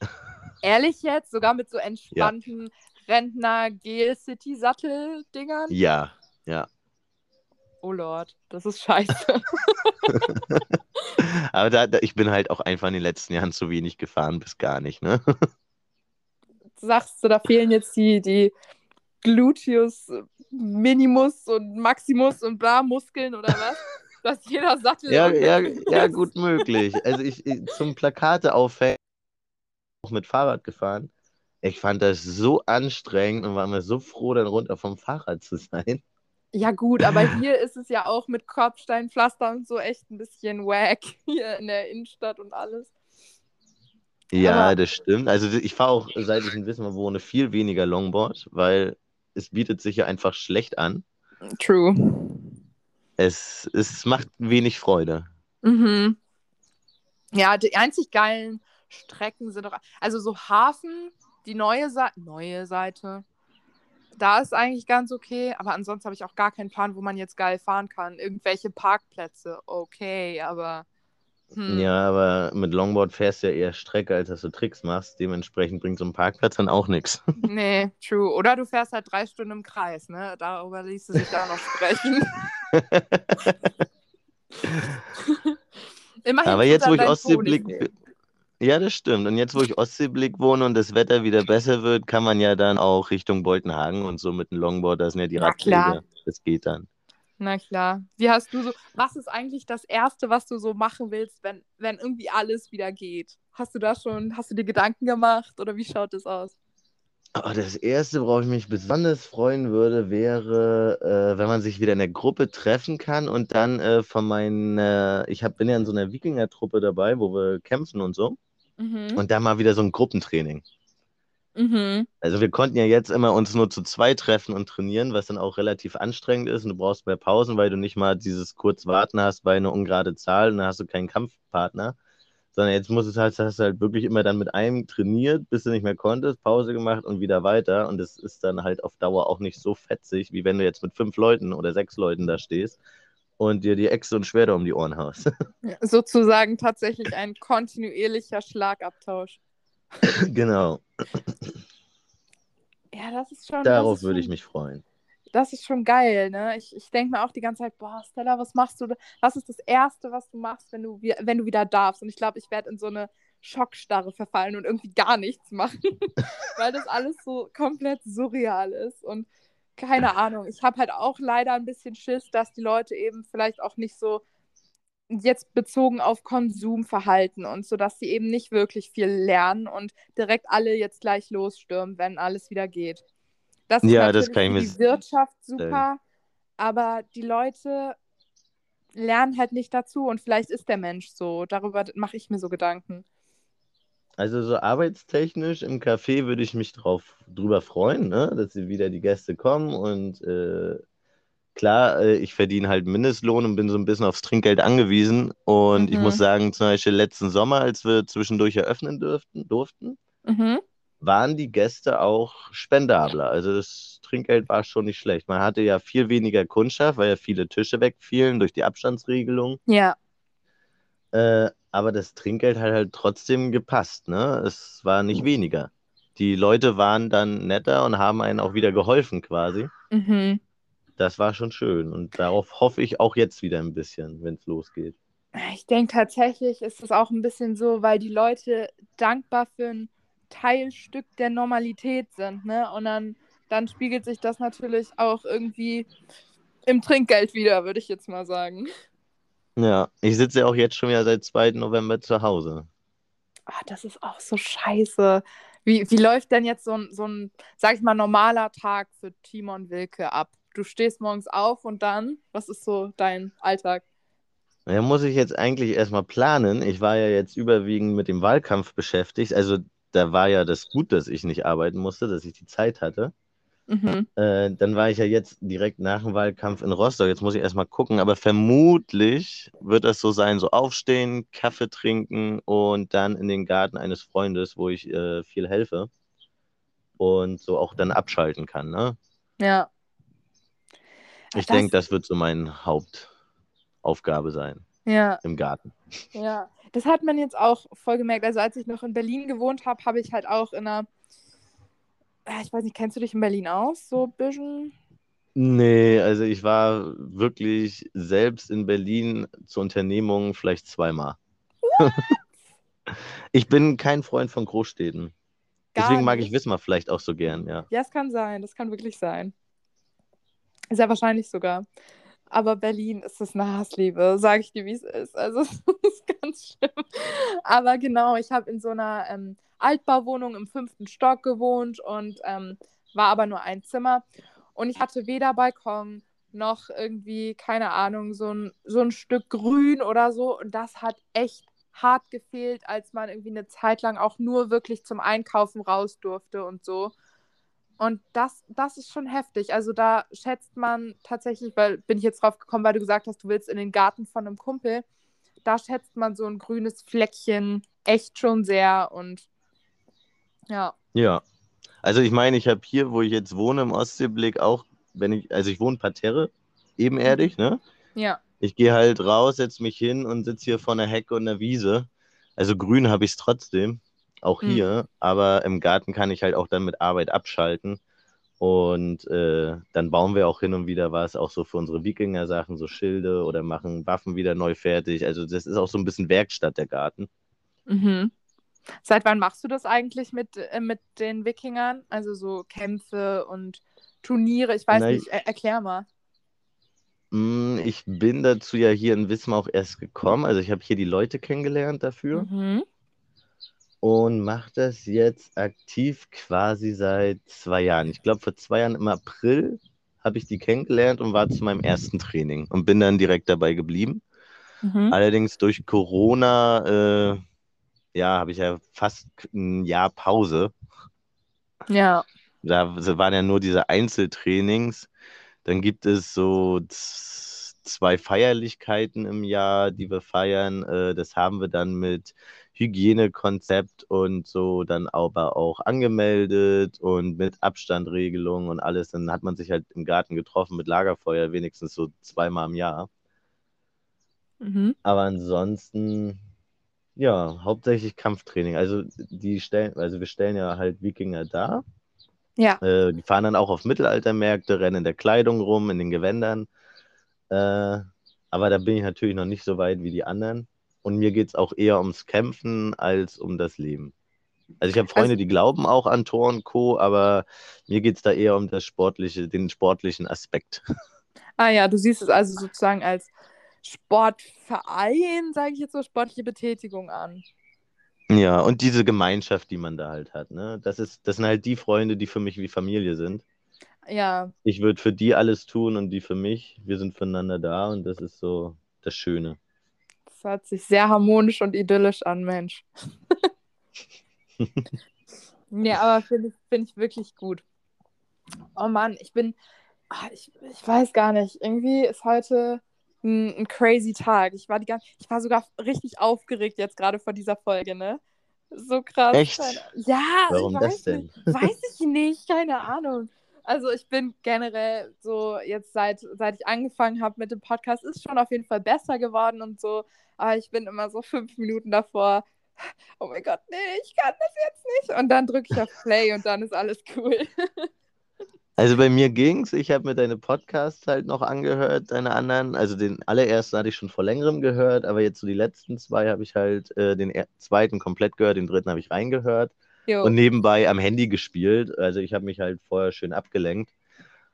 Ehrlich jetzt? Sogar mit so entspannten ja. Rentner-Gel-City-Sattel-Dingern? Ja, ja. Oh Lord, das ist scheiße. Aber da, da, ich bin halt auch einfach in den letzten Jahren zu wenig gefahren, bis gar nicht, ne? Sagst du, da fehlen jetzt die, die Gluteus Minimus und Maximus und bla Muskeln oder was? Dass jeder Sattel. ja, ja, ja, gut möglich. Also ich, ich zum Plakate aufhängen mit Fahrrad gefahren. Ich fand das so anstrengend und war mir so froh, dann runter vom Fahrrad zu sein. Ja, gut, aber hier ist es ja auch mit Kopfsteinpflaster und so echt ein bisschen wack hier in der Innenstadt und alles. Ja, aber... das stimmt. Also ich fahre auch, seit ich in Wismar wohne, viel weniger Longboard, weil es bietet sich ja einfach schlecht an. True. Es, es macht wenig Freude. Mhm. Ja, die einzig geilen Strecken sind doch. Also so Hafen, die neue Seite. Neue Seite. Da ist eigentlich ganz okay, aber ansonsten habe ich auch gar keinen Plan, wo man jetzt geil fahren kann. Irgendwelche Parkplätze, okay, aber. Hm. Ja, aber mit Longboard fährst du ja eher Strecke, als dass du Tricks machst. Dementsprechend bringt so ein Parkplatz dann auch nichts. Nee, true. Oder du fährst halt drei Stunden im Kreis, ne? Darüber ließ du sich da noch sprechen. Immerhin aber jetzt, wo ich Ostseeblick. Ja, das stimmt. Und jetzt, wo ich Ostseeblick wohne und das Wetter wieder besser wird, kann man ja dann auch Richtung Boltenhagen und so mit dem Longboard, da sind ja die Radwege. Das geht dann. Na klar. Wie hast du so, was ist eigentlich das Erste, was du so machen willst, wenn, wenn irgendwie alles wieder geht? Hast du da schon, hast du dir Gedanken gemacht oder wie schaut das aus? Oh, das Erste, worauf ich mich besonders freuen würde, wäre, äh, wenn man sich wieder in der Gruppe treffen kann und dann äh, von meinen, äh, ich hab, bin ja in so einer Wikinger-Truppe dabei, wo wir kämpfen und so. Mhm. Und da mal wieder so ein Gruppentraining. Mhm. Also wir konnten ja jetzt immer uns nur zu zwei treffen und trainieren, was dann auch relativ anstrengend ist und du brauchst mehr Pausen, weil du nicht mal dieses kurz warten hast bei einer ungerade Zahl und dann hast du keinen Kampfpartner. Sondern jetzt musst du halt, hast du halt wirklich immer dann mit einem trainiert, bis du nicht mehr konntest, Pause gemacht und wieder weiter. Und das ist dann halt auf Dauer auch nicht so fetzig, wie wenn du jetzt mit fünf Leuten oder sechs Leuten da stehst und dir die Äxte und Schwerter um die Ohren haust. Sozusagen tatsächlich ein kontinuierlicher Schlagabtausch. genau. Ja, das ist schon. Darauf ist würde ich mich freuen. Das ist schon geil, ne? Ich, ich denke mir auch die ganze Zeit, boah, Stella, was machst du? Was ist das Erste, was du machst, wenn du, wenn du wieder darfst? Und ich glaube, ich werde in so eine Schockstarre verfallen und irgendwie gar nichts machen, weil das alles so komplett surreal ist. Und keine Ahnung, ich habe halt auch leider ein bisschen Schiss, dass die Leute eben vielleicht auch nicht so jetzt bezogen auf Konsumverhalten und so, dass sie eben nicht wirklich viel lernen und direkt alle jetzt gleich losstürmen, wenn alles wieder geht. Das ist ja, das kann ich die Wirtschaft super, aber die Leute lernen halt nicht dazu und vielleicht ist der Mensch so. Darüber mache ich mir so Gedanken. Also so arbeitstechnisch im Café würde ich mich drauf drüber freuen, ne? dass wieder die Gäste kommen und äh, klar, äh, ich verdiene halt Mindestlohn und bin so ein bisschen aufs Trinkgeld angewiesen. Und mhm. ich muss sagen, zum Beispiel letzten Sommer, als wir zwischendurch eröffnen dürften, durften, mhm. waren die Gäste auch spendabler. Also das Trinkgeld war schon nicht schlecht. Man hatte ja viel weniger Kundschaft, weil ja viele Tische wegfielen durch die Abstandsregelung. Ja. Äh, aber das Trinkgeld hat halt trotzdem gepasst, ne? Es war nicht weniger. Die Leute waren dann netter und haben einen auch wieder geholfen quasi. Mhm. Das war schon schön und darauf hoffe ich auch jetzt wieder ein bisschen, wenn es losgeht. Ich denke tatsächlich ist es auch ein bisschen so, weil die Leute dankbar für ein Teilstück der Normalität sind, ne? Und dann, dann spiegelt sich das natürlich auch irgendwie im Trinkgeld wieder, würde ich jetzt mal sagen. Ja, ich sitze ja auch jetzt schon wieder seit 2. November zu Hause. Ah, das ist auch so scheiße. Wie, wie läuft denn jetzt so ein, so ein, sag ich mal, normaler Tag für Timon Wilke ab? Du stehst morgens auf und dann, was ist so dein Alltag? Ja, muss ich jetzt eigentlich erstmal planen. Ich war ja jetzt überwiegend mit dem Wahlkampf beschäftigt. Also da war ja das gut, dass ich nicht arbeiten musste, dass ich die Zeit hatte. Mhm. Äh, dann war ich ja jetzt direkt nach dem Wahlkampf in Rostock. Jetzt muss ich erstmal gucken, aber vermutlich wird das so sein: so aufstehen, Kaffee trinken und dann in den Garten eines Freundes, wo ich äh, viel helfe und so auch dann abschalten kann. Ne? Ja. Ich denke, das wird so meine Hauptaufgabe sein. Ja. Im Garten. Ja, das hat man jetzt auch voll gemerkt. Also als ich noch in Berlin gewohnt habe, habe ich halt auch in einer äh, ich weiß nicht, kennst du dich in Berlin aus, so ein bisschen? Nee, also ich war wirklich selbst in Berlin zur Unternehmung vielleicht zweimal. ich bin kein Freund von Großstädten. Gar Deswegen mag nicht. ich Wismar vielleicht auch so gern, ja. Ja, es kann sein, das kann wirklich sein. Sehr wahrscheinlich sogar. Aber Berlin ist es eine Hassliebe, sage ich dir, wie es ist. Also es ist ganz schlimm. Aber genau, ich habe in so einer ähm, Altbauwohnung im fünften Stock gewohnt und ähm, war aber nur ein Zimmer. Und ich hatte weder Balkon noch irgendwie, keine Ahnung, so ein, so ein Stück Grün oder so. Und das hat echt hart gefehlt, als man irgendwie eine Zeit lang auch nur wirklich zum Einkaufen raus durfte und so. Und das, das ist schon heftig. Also da schätzt man tatsächlich, weil bin ich jetzt drauf gekommen, weil du gesagt hast, du willst in den Garten von einem Kumpel. Da schätzt man so ein grünes Fleckchen echt schon sehr und ja. Ja. Also ich meine, ich habe hier, wo ich jetzt wohne, im Ostseeblick auch, wenn ich, also ich wohne parterre, ebenerdig, ne? Ja. Ich gehe halt raus, setze mich hin und sitze hier vor einer Hecke und einer Wiese. Also grün habe ich es trotzdem, auch hm. hier, mhm. aber im Garten kann ich halt auch dann mit Arbeit abschalten. Und äh, dann bauen wir auch hin und wieder was, auch so für unsere Wikinger-Sachen, so Schilde oder machen Waffen wieder neu fertig. Also das ist auch so ein bisschen Werkstatt, der Garten. Mhm. Seit wann machst du das eigentlich mit, äh, mit den Wikingern? Also so Kämpfe und Turniere? Ich weiß Na, nicht, er erklär mal. Mm, ich bin dazu ja hier in Wismar auch erst gekommen. Also ich habe hier die Leute kennengelernt dafür. Mhm. Und mache das jetzt aktiv quasi seit zwei Jahren. Ich glaube, vor zwei Jahren im April habe ich die kennengelernt und war zu meinem ersten Training und bin dann direkt dabei geblieben. Mhm. Allerdings durch Corona äh, ja, habe ich ja fast ein Jahr Pause. Ja. Da waren ja nur diese Einzeltrainings. Dann gibt es so zwei Feierlichkeiten im Jahr, die wir feiern. Äh, das haben wir dann mit Hygienekonzept und so dann aber auch angemeldet und mit Abstandregelung und alles. Dann hat man sich halt im Garten getroffen mit Lagerfeuer, wenigstens so zweimal im Jahr. Mhm. Aber ansonsten ja, hauptsächlich Kampftraining. Also die stellen, also wir stellen ja halt Wikinger dar. Ja. Äh, die fahren dann auch auf Mittelaltermärkte, rennen in der Kleidung rum, in den Gewändern. Äh, aber da bin ich natürlich noch nicht so weit wie die anderen. Und mir geht es auch eher ums Kämpfen als um das Leben. Also ich habe Freunde, also, die glauben auch an Tor und Co., aber mir geht es da eher um das sportliche, den sportlichen Aspekt. Ah ja, du siehst es also sozusagen als Sportverein, sage ich jetzt so, sportliche Betätigung an. Ja, und diese Gemeinschaft, die man da halt hat, ne? Das ist, das sind halt die Freunde, die für mich wie Familie sind. Ja. Ich würde für die alles tun und die für mich. Wir sind füreinander da und das ist so das Schöne. Das hört sich sehr harmonisch und idyllisch an, Mensch. ja, aber finde ich, find ich wirklich gut. Oh Mann, ich bin, ach, ich, ich weiß gar nicht, irgendwie ist heute ein, ein crazy Tag. Ich war, die ganze, ich war sogar richtig aufgeregt jetzt gerade vor dieser Folge, ne? So krass. Echt? Ja, Warum das denn? Nicht. Weiß ich nicht, keine Ahnung. Also ich bin generell so jetzt seit, seit ich angefangen habe mit dem Podcast, ist schon auf jeden Fall besser geworden und so. Aber ich bin immer so fünf Minuten davor. Oh mein Gott, nee, ich kann das jetzt nicht. Und dann drücke ich auf Play und dann ist alles cool. Also bei mir ging's. Ich habe mir deine Podcasts halt noch angehört, deine anderen. Also den allerersten hatte ich schon vor längerem gehört, aber jetzt so die letzten zwei habe ich halt äh, den zweiten komplett gehört, den dritten habe ich reingehört jo. und nebenbei am Handy gespielt. Also ich habe mich halt vorher schön abgelenkt.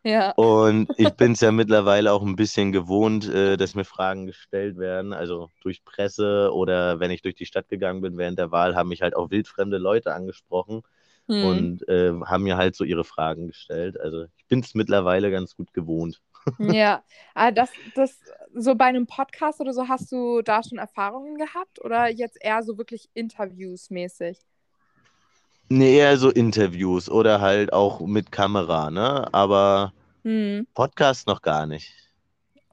Ja. Und ich bin es ja mittlerweile auch ein bisschen gewohnt, äh, dass mir Fragen gestellt werden. Also durch Presse oder wenn ich durch die Stadt gegangen bin während der Wahl, haben mich halt auch wildfremde Leute angesprochen hm. und äh, haben mir halt so ihre Fragen gestellt. Also ich bin es mittlerweile ganz gut gewohnt. Ja, ah, das, das so bei einem Podcast oder so hast du da schon Erfahrungen gehabt oder jetzt eher so wirklich Interviews mäßig? Nee, eher so Interviews oder halt auch mit Kamera, ne? Aber hm. Podcast noch gar nicht.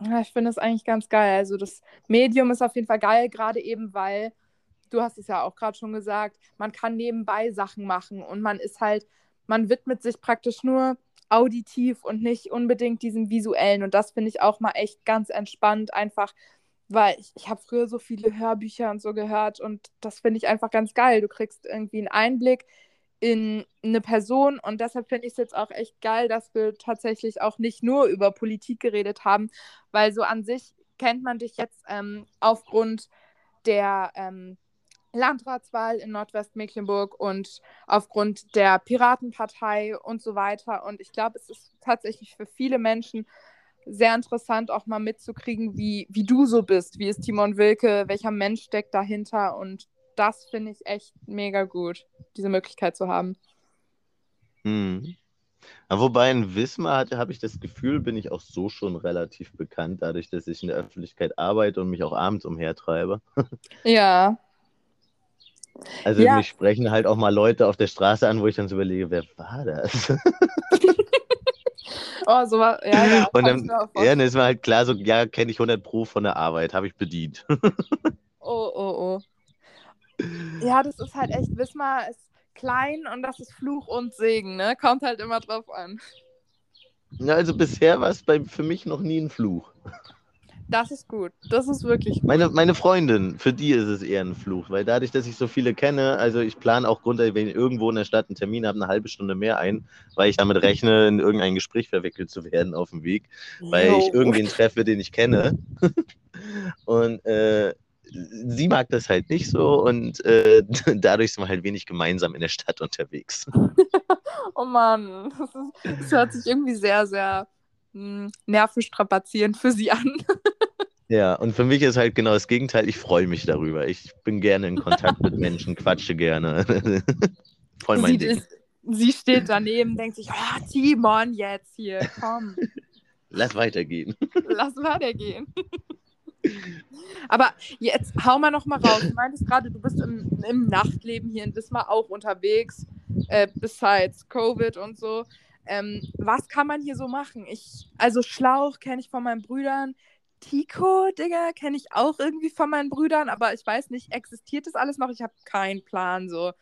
Ja, ich finde es eigentlich ganz geil. Also das Medium ist auf jeden Fall geil, gerade eben, weil du hast es ja auch gerade schon gesagt, man kann nebenbei Sachen machen und man ist halt, man widmet sich praktisch nur auditiv und nicht unbedingt diesem visuellen. Und das finde ich auch mal echt ganz entspannt, einfach, weil ich, ich habe früher so viele Hörbücher und so gehört und das finde ich einfach ganz geil. Du kriegst irgendwie einen Einblick in eine Person und deshalb finde ich es jetzt auch echt geil, dass wir tatsächlich auch nicht nur über Politik geredet haben, weil so an sich kennt man dich jetzt ähm, aufgrund der ähm, Landratswahl in Nordwestmecklenburg und aufgrund der Piratenpartei und so weiter. Und ich glaube, es ist tatsächlich für viele Menschen sehr interessant, auch mal mitzukriegen, wie, wie du so bist. Wie ist Timon Wilke? Welcher Mensch steckt dahinter? Und das finde ich echt mega gut, diese Möglichkeit zu haben. Hm. Ja, wobei in Wismar habe ich das Gefühl, bin ich auch so schon relativ bekannt, dadurch, dass ich in der Öffentlichkeit arbeite und mich auch abends umhertreibe. Ja, also ja. mich sprechen halt auch mal Leute auf der Straße an, wo ich dann so überlege, wer war das? oh, so war, ja, ja. Und dann, ja, dann ist mir halt klar, so, ja, kenne ich 100 Pro von der Arbeit, habe ich bedient. oh, oh, oh. Ja, das ist halt echt, Wismar ist klein und das ist Fluch und Segen, ne? Kommt halt immer drauf an. Ja, also bisher war es für mich noch nie ein Fluch. Das ist gut. Das ist wirklich gut. Meine, meine Freundin, für die ist es eher ein Fluch, weil dadurch, dass ich so viele kenne, also ich plane auch grundsätzlich, wenn ich irgendwo in der Stadt einen Termin habe, eine halbe Stunde mehr ein, weil ich damit rechne, in irgendein Gespräch verwickelt zu werden auf dem Weg, weil jo. ich irgendwen treffe, den ich kenne. und äh, sie mag das halt nicht so und äh, dadurch sind wir halt wenig gemeinsam in der Stadt unterwegs. oh Mann, das, ist, das hört sich irgendwie sehr, sehr hm, nervenstrapazierend für sie an. Ja, und für mich ist halt genau das Gegenteil. Ich freue mich darüber. Ich bin gerne in Kontakt mit Menschen, quatsche gerne. Voll mein sie, Ding. Ist, sie steht daneben, denkt sich, oh, Timon, jetzt hier, komm. Lass weitergehen. Lass weitergehen. Aber jetzt hau mal noch mal raus. Du meintest gerade, du bist im, im Nachtleben hier in Wismar auch unterwegs, äh, besides Covid und so. Ähm, was kann man hier so machen? Ich, also Schlauch kenne ich von meinen Brüdern. Tico, Digga, kenne ich auch irgendwie von meinen Brüdern, aber ich weiß nicht, existiert das alles noch? Ich habe keinen Plan so.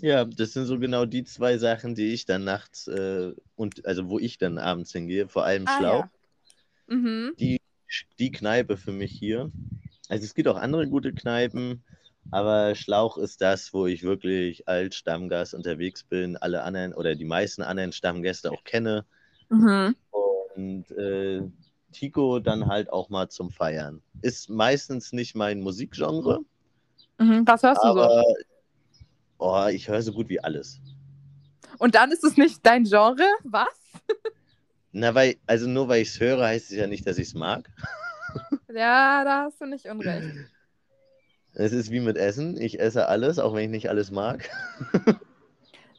Ja, das sind so genau die zwei Sachen, die ich dann nachts äh, und also wo ich dann abends hingehe, vor allem ah, Schlauch. Ja. Mhm. Die, die Kneipe für mich hier. Also es gibt auch andere gute Kneipen, aber Schlauch ist das, wo ich wirklich als Stammgast unterwegs bin, alle anderen oder die meisten anderen Stammgäste auch kenne. Mhm. Und äh, Tico dann halt auch mal zum Feiern. Ist meistens nicht mein Musikgenre. Mhm. Was hörst du so? Oh, ich höre so gut wie alles. Und dann ist es nicht dein Genre? Was? Na, weil, also nur weil ich es höre, heißt es ja nicht, dass ich es mag. Ja, da hast du nicht unrecht. Es ist wie mit Essen. Ich esse alles, auch wenn ich nicht alles mag.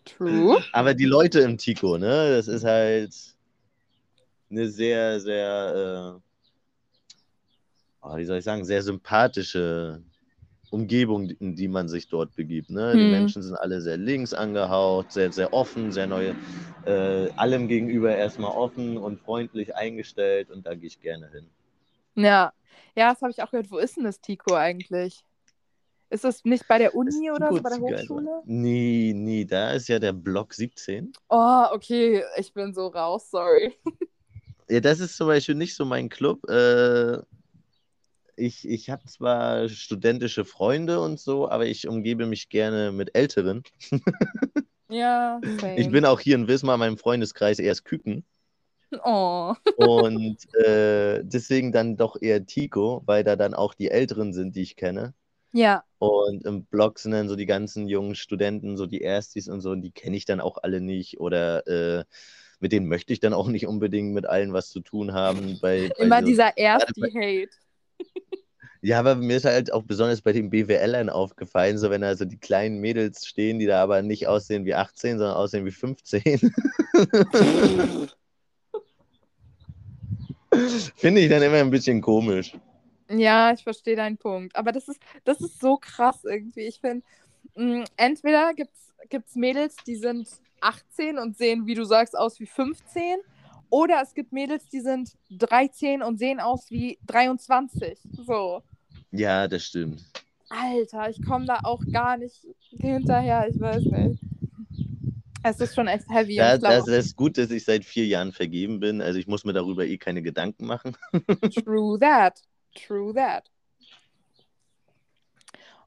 True. Aber die Leute im Tico, ne, das ist halt eine sehr, sehr, äh, oh, wie soll ich sagen, sehr sympathische Umgebung, in die man sich dort begibt. Ne? Hm. Die Menschen sind alle sehr links angehaucht, sehr, sehr offen, sehr neue, äh, allem gegenüber erstmal offen und freundlich eingestellt und da gehe ich gerne hin. Ja, ja, das habe ich auch gehört. Wo ist denn das Tico eigentlich? Ist das nicht bei der Uni oder so, bei der Hochschule? Nee, nee, da ist ja der Block 17. Oh, okay, ich bin so raus, sorry. Ja, das ist zum Beispiel nicht so mein Club. Äh, ich ich habe zwar studentische Freunde und so, aber ich umgebe mich gerne mit Älteren. Ja, same. Ich bin auch hier in Wismar, meinem Freundeskreis, erst Küken. Oh. Und äh, deswegen dann doch eher Tico, weil da dann auch die Älteren sind, die ich kenne. Ja. Und im Blog sind dann so die ganzen jungen Studenten, so die Erstis und so, und die kenne ich dann auch alle nicht. Oder äh, mit denen möchte ich dann auch nicht unbedingt mit allen was zu tun haben. Bei, bei Immer so, dieser Ersti-Hate. Ja, aber mir ist halt auch besonders bei den BWLern aufgefallen, so wenn da so die kleinen Mädels stehen, die da aber nicht aussehen wie 18, sondern aussehen wie 15. Finde ich dann immer ein bisschen komisch. Ja, ich verstehe deinen Punkt. Aber das ist, das ist so krass irgendwie. Ich finde, mm, entweder gibt es Mädels, die sind 18 und sehen, wie du sagst, aus wie 15. Oder es gibt Mädels, die sind 13 und sehen aus wie 23. So. Ja, das stimmt. Alter, ich komme da auch gar nicht hinterher, ich weiß nicht. Es ist schon echt heavy. Ja, das, das ist gut, dass ich seit vier Jahren vergeben bin. Also ich muss mir darüber eh keine Gedanken machen. True that. True that.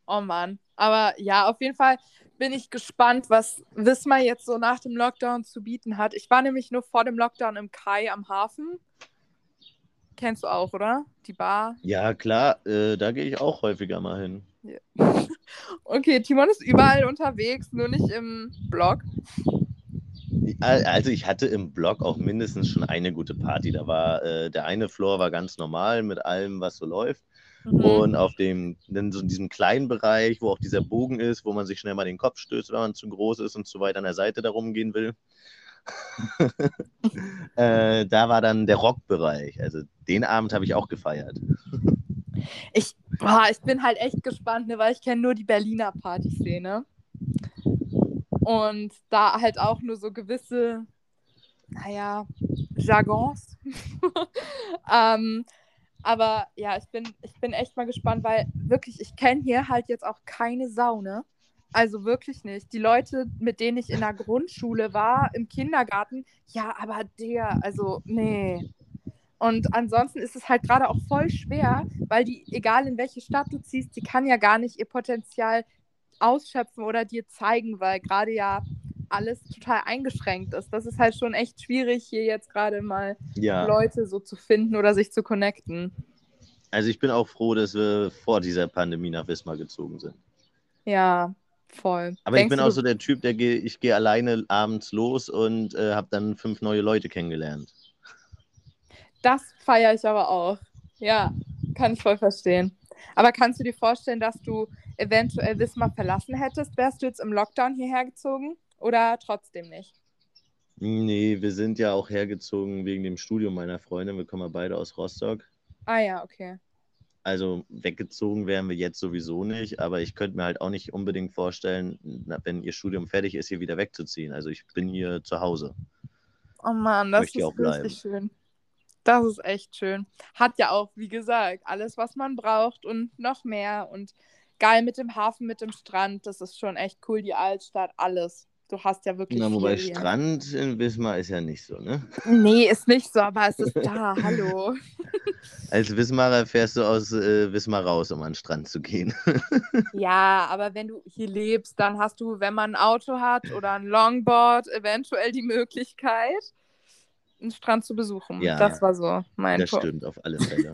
Oh Mann. Aber ja, auf jeden Fall bin ich gespannt, was Wismar jetzt so nach dem Lockdown zu bieten hat. Ich war nämlich nur vor dem Lockdown im Kai am Hafen. Kennst du auch, oder? Die Bar? Ja, klar. Äh, da gehe ich auch häufiger mal hin. Ja. okay, Timon ist überall unterwegs, nur nicht im Blog. Also ich hatte im Blog auch mindestens schon eine gute Party. Da war äh, der eine Floor war ganz normal mit allem, was so läuft. Mhm. Und auf dem, in so diesem kleinen Bereich, wo auch dieser Bogen ist, wo man sich schnell mal den Kopf stößt, wenn man zu groß ist und zu weit an der Seite darum gehen will, äh, da war dann der Rockbereich. Also den Abend habe ich auch gefeiert. ich, boah, ich bin halt echt gespannt, ne, weil ich kenne nur die Berliner Partyszene. Und da halt auch nur so gewisse, naja, Jargons. ähm, aber ja, ich bin, ich bin echt mal gespannt, weil wirklich, ich kenne hier halt jetzt auch keine Saune. Also wirklich nicht. Die Leute, mit denen ich in der Grundschule war, im Kindergarten, ja, aber der, also, nee. Und ansonsten ist es halt gerade auch voll schwer, weil die, egal in welche Stadt du ziehst, die kann ja gar nicht ihr Potenzial ausschöpfen oder dir zeigen, weil gerade ja alles total eingeschränkt ist. Das ist halt schon echt schwierig, hier jetzt gerade mal ja. Leute so zu finden oder sich zu connecten. Also ich bin auch froh, dass wir vor dieser Pandemie nach Wismar gezogen sind. Ja, Voll. Aber Denkst ich bin auch so der Typ, der geh, ich gehe alleine abends los und äh, habe dann fünf neue Leute kennengelernt. Das feiere ich aber auch. Ja, kann ich voll verstehen. Aber kannst du dir vorstellen, dass du eventuell Wismar verlassen hättest? Wärst du jetzt im Lockdown hierher gezogen oder trotzdem nicht? Nee, wir sind ja auch hergezogen wegen dem Studium meiner Freundin. Wir kommen ja beide aus Rostock. Ah ja, okay. Also weggezogen wären wir jetzt sowieso nicht, aber ich könnte mir halt auch nicht unbedingt vorstellen, wenn ihr Studium fertig ist, hier wieder wegzuziehen. Also ich bin hier zu Hause. Oh Mann, das ist richtig schön. Das ist echt schön. Hat ja auch, wie gesagt, alles, was man braucht und noch mehr. Und geil mit dem Hafen, mit dem Strand. Das ist schon echt cool, die Altstadt, alles du hast ja wirklich. Na, wobei Strand in Wismar ist ja nicht so, ne? Nee, ist nicht so, aber es ist da, hallo. Als Wismarer fährst du aus äh, Wismar raus, um an den Strand zu gehen. ja, aber wenn du hier lebst, dann hast du, wenn man ein Auto hat oder ein Longboard, eventuell die Möglichkeit, einen Strand zu besuchen. Ja, das war so mein Das Punkt. stimmt, auf alle Fälle.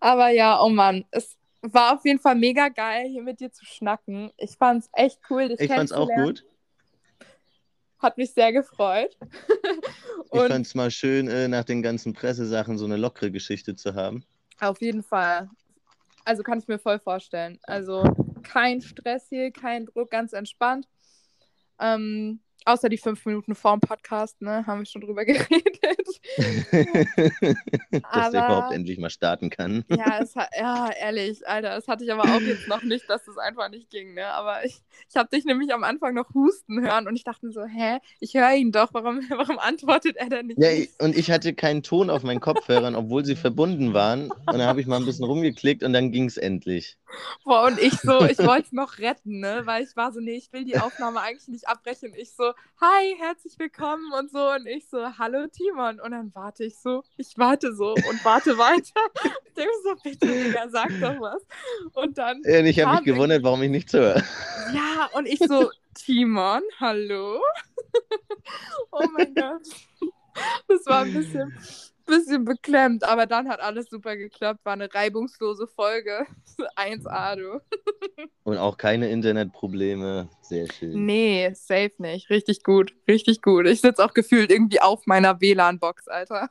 aber ja, oh Mann, es war auf jeden Fall mega geil, hier mit dir zu schnacken. Ich fand es echt cool, dich Ich fand es auch gut. Hat mich sehr gefreut. ich fand es mal schön, äh, nach den ganzen Pressesachen so eine lockere Geschichte zu haben. Auf jeden Fall. Also kann ich mir voll vorstellen. Also kein Stress hier, kein Druck, ganz entspannt. Ähm, Außer die fünf Minuten vorm Podcast, ne, haben wir schon drüber geredet. Dass der überhaupt endlich mal starten kann. ja, hat, ja, ehrlich, Alter, das hatte ich aber auch jetzt noch nicht, dass das einfach nicht ging, ne? Aber ich, ich habe dich nämlich am Anfang noch husten hören und ich dachte mir so, hä, ich höre ihn doch, warum, warum antwortet er denn nicht? Ja, und ich hatte keinen Ton auf meinen Kopfhörern, obwohl sie verbunden waren. Und dann habe ich mal ein bisschen rumgeklickt und dann ging es endlich. Boah, und ich so, ich wollte es noch retten, ne? Weil ich war so, nee, ich will die Aufnahme eigentlich nicht abbrechen. Ich so, hi, herzlich willkommen und so. Und ich so, hallo Timon. Und dann warte ich so, ich warte so und warte weiter. Ich denke so, bitte, Digga, sag doch was. Und dann. Ja, ich habe mich gewundert, warum ich nichts höre. Ja, und ich so, Timon, hallo? oh mein Gott. Das war ein bisschen bisschen beklemmt, aber dann hat alles super geklappt. War eine reibungslose Folge. 1A, du. Und auch keine Internetprobleme. Sehr schön. Nee, safe nicht. Richtig gut. Richtig gut. Ich sitze auch gefühlt irgendwie auf meiner WLAN-Box, Alter.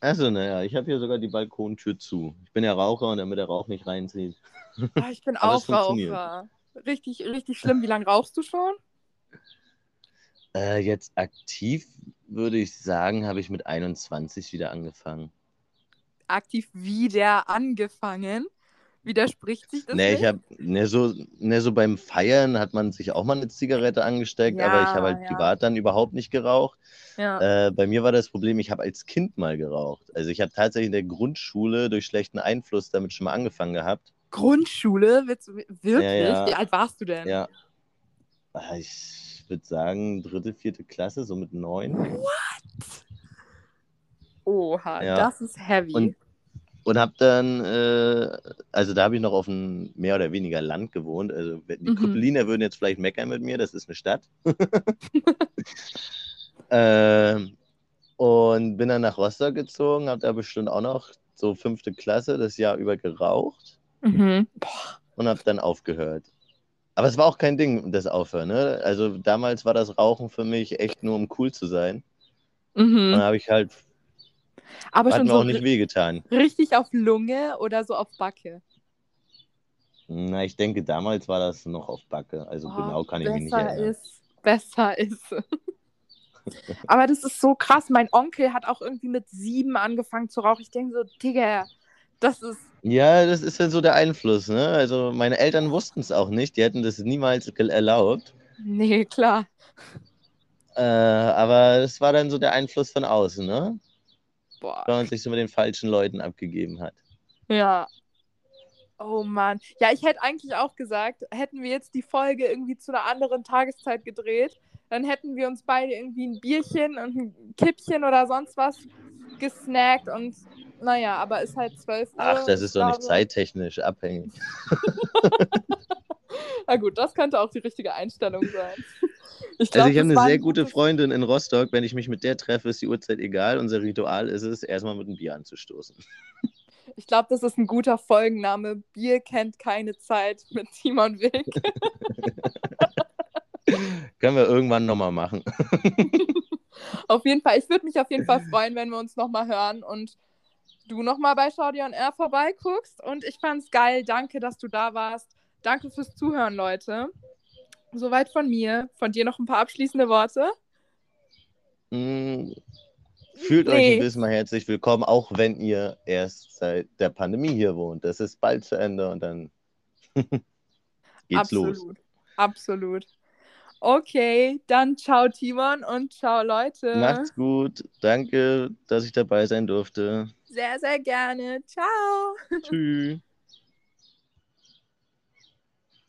Achso, naja, ich habe hier sogar die Balkontür zu. Ich bin ja Raucher und damit der Rauch nicht reinzieht. Oh, ich bin auch Raucher. Richtig, richtig schlimm. Wie lange rauchst du schon? Äh, jetzt aktiv würde ich sagen, habe ich mit 21 wieder angefangen. Aktiv wieder angefangen? Widerspricht sich das? Nee, ich habe, ne, so, ne, so beim Feiern hat man sich auch mal eine Zigarette angesteckt, ja, aber ich habe halt ja. privat dann überhaupt nicht geraucht. Ja. Äh, bei mir war das Problem, ich habe als Kind mal geraucht. Also ich habe tatsächlich in der Grundschule durch schlechten Einfluss damit schon mal angefangen gehabt. Grundschule? Wirklich? Wie alt warst du denn? Ja. Ah, ich würde sagen, dritte, vierte Klasse, so mit neun. What? Oha, ja. das ist heavy. Und, und habe dann, äh, also da habe ich noch auf einem mehr oder weniger Land gewohnt. Also die mhm. Krüppeliner würden jetzt vielleicht meckern mit mir, das ist eine Stadt. äh, und bin dann nach Rostock gezogen, habe da bestimmt auch noch so fünfte Klasse das Jahr über geraucht. Mhm. Und habe dann aufgehört. Aber es war auch kein Ding, das Aufhören. Ne? Also damals war das Rauchen für mich echt nur, um cool zu sein. Mhm. Dann habe ich halt. Aber hat schon mir so auch nicht wehgetan. Richtig auf Lunge oder so auf Backe? Na, ich denke, damals war das noch auf Backe. Also oh, genau kann ich mich nicht erinnern. Ist, besser ist. Aber das ist so krass. Mein Onkel hat auch irgendwie mit sieben angefangen zu rauchen. Ich denke so, Digga, das ist ja, das ist ja so der Einfluss, ne? Also meine Eltern wussten es auch nicht, die hätten das niemals erlaubt. Nee, klar. Äh, aber es war dann so der Einfluss von außen, ne? Boah. Weil man sich so mit den falschen Leuten abgegeben hat. Ja. Oh Mann. Ja, ich hätte eigentlich auch gesagt, hätten wir jetzt die Folge irgendwie zu einer anderen Tageszeit gedreht, dann hätten wir uns beide irgendwie ein Bierchen und ein Kippchen oder sonst was gesnackt und naja, aber ist halt 12 Uhr. Ach, das ist doch nicht zeittechnisch abhängig. Na gut, das könnte auch die richtige Einstellung sein. Ich glaub, also ich habe eine sehr gute Freundin in Rostock. Wenn ich mich mit der treffe, ist die Uhrzeit egal. Unser Ritual ist es, erstmal mit einem Bier anzustoßen. Ich glaube, das ist ein guter Folgenname. Bier kennt keine Zeit mit Simon Weg. Können wir irgendwann nochmal machen. auf jeden Fall. Ich würde mich auf jeden Fall freuen, wenn wir uns nochmal hören und du nochmal bei Shorty on Air vorbeiguckst. Und ich fand's geil. Danke, dass du da warst. Danke fürs Zuhören, Leute. Soweit von mir. Von dir noch ein paar abschließende Worte? Mm, fühlt nee. euch ein bisschen mal herzlich willkommen, auch wenn ihr erst seit der Pandemie hier wohnt. Das ist bald zu Ende und dann geht's Absolut. los. Absolut. Okay, dann ciao Timon und ciao Leute. Macht's gut. Danke, dass ich dabei sein durfte. Sehr, sehr gerne. Ciao. Tschüss.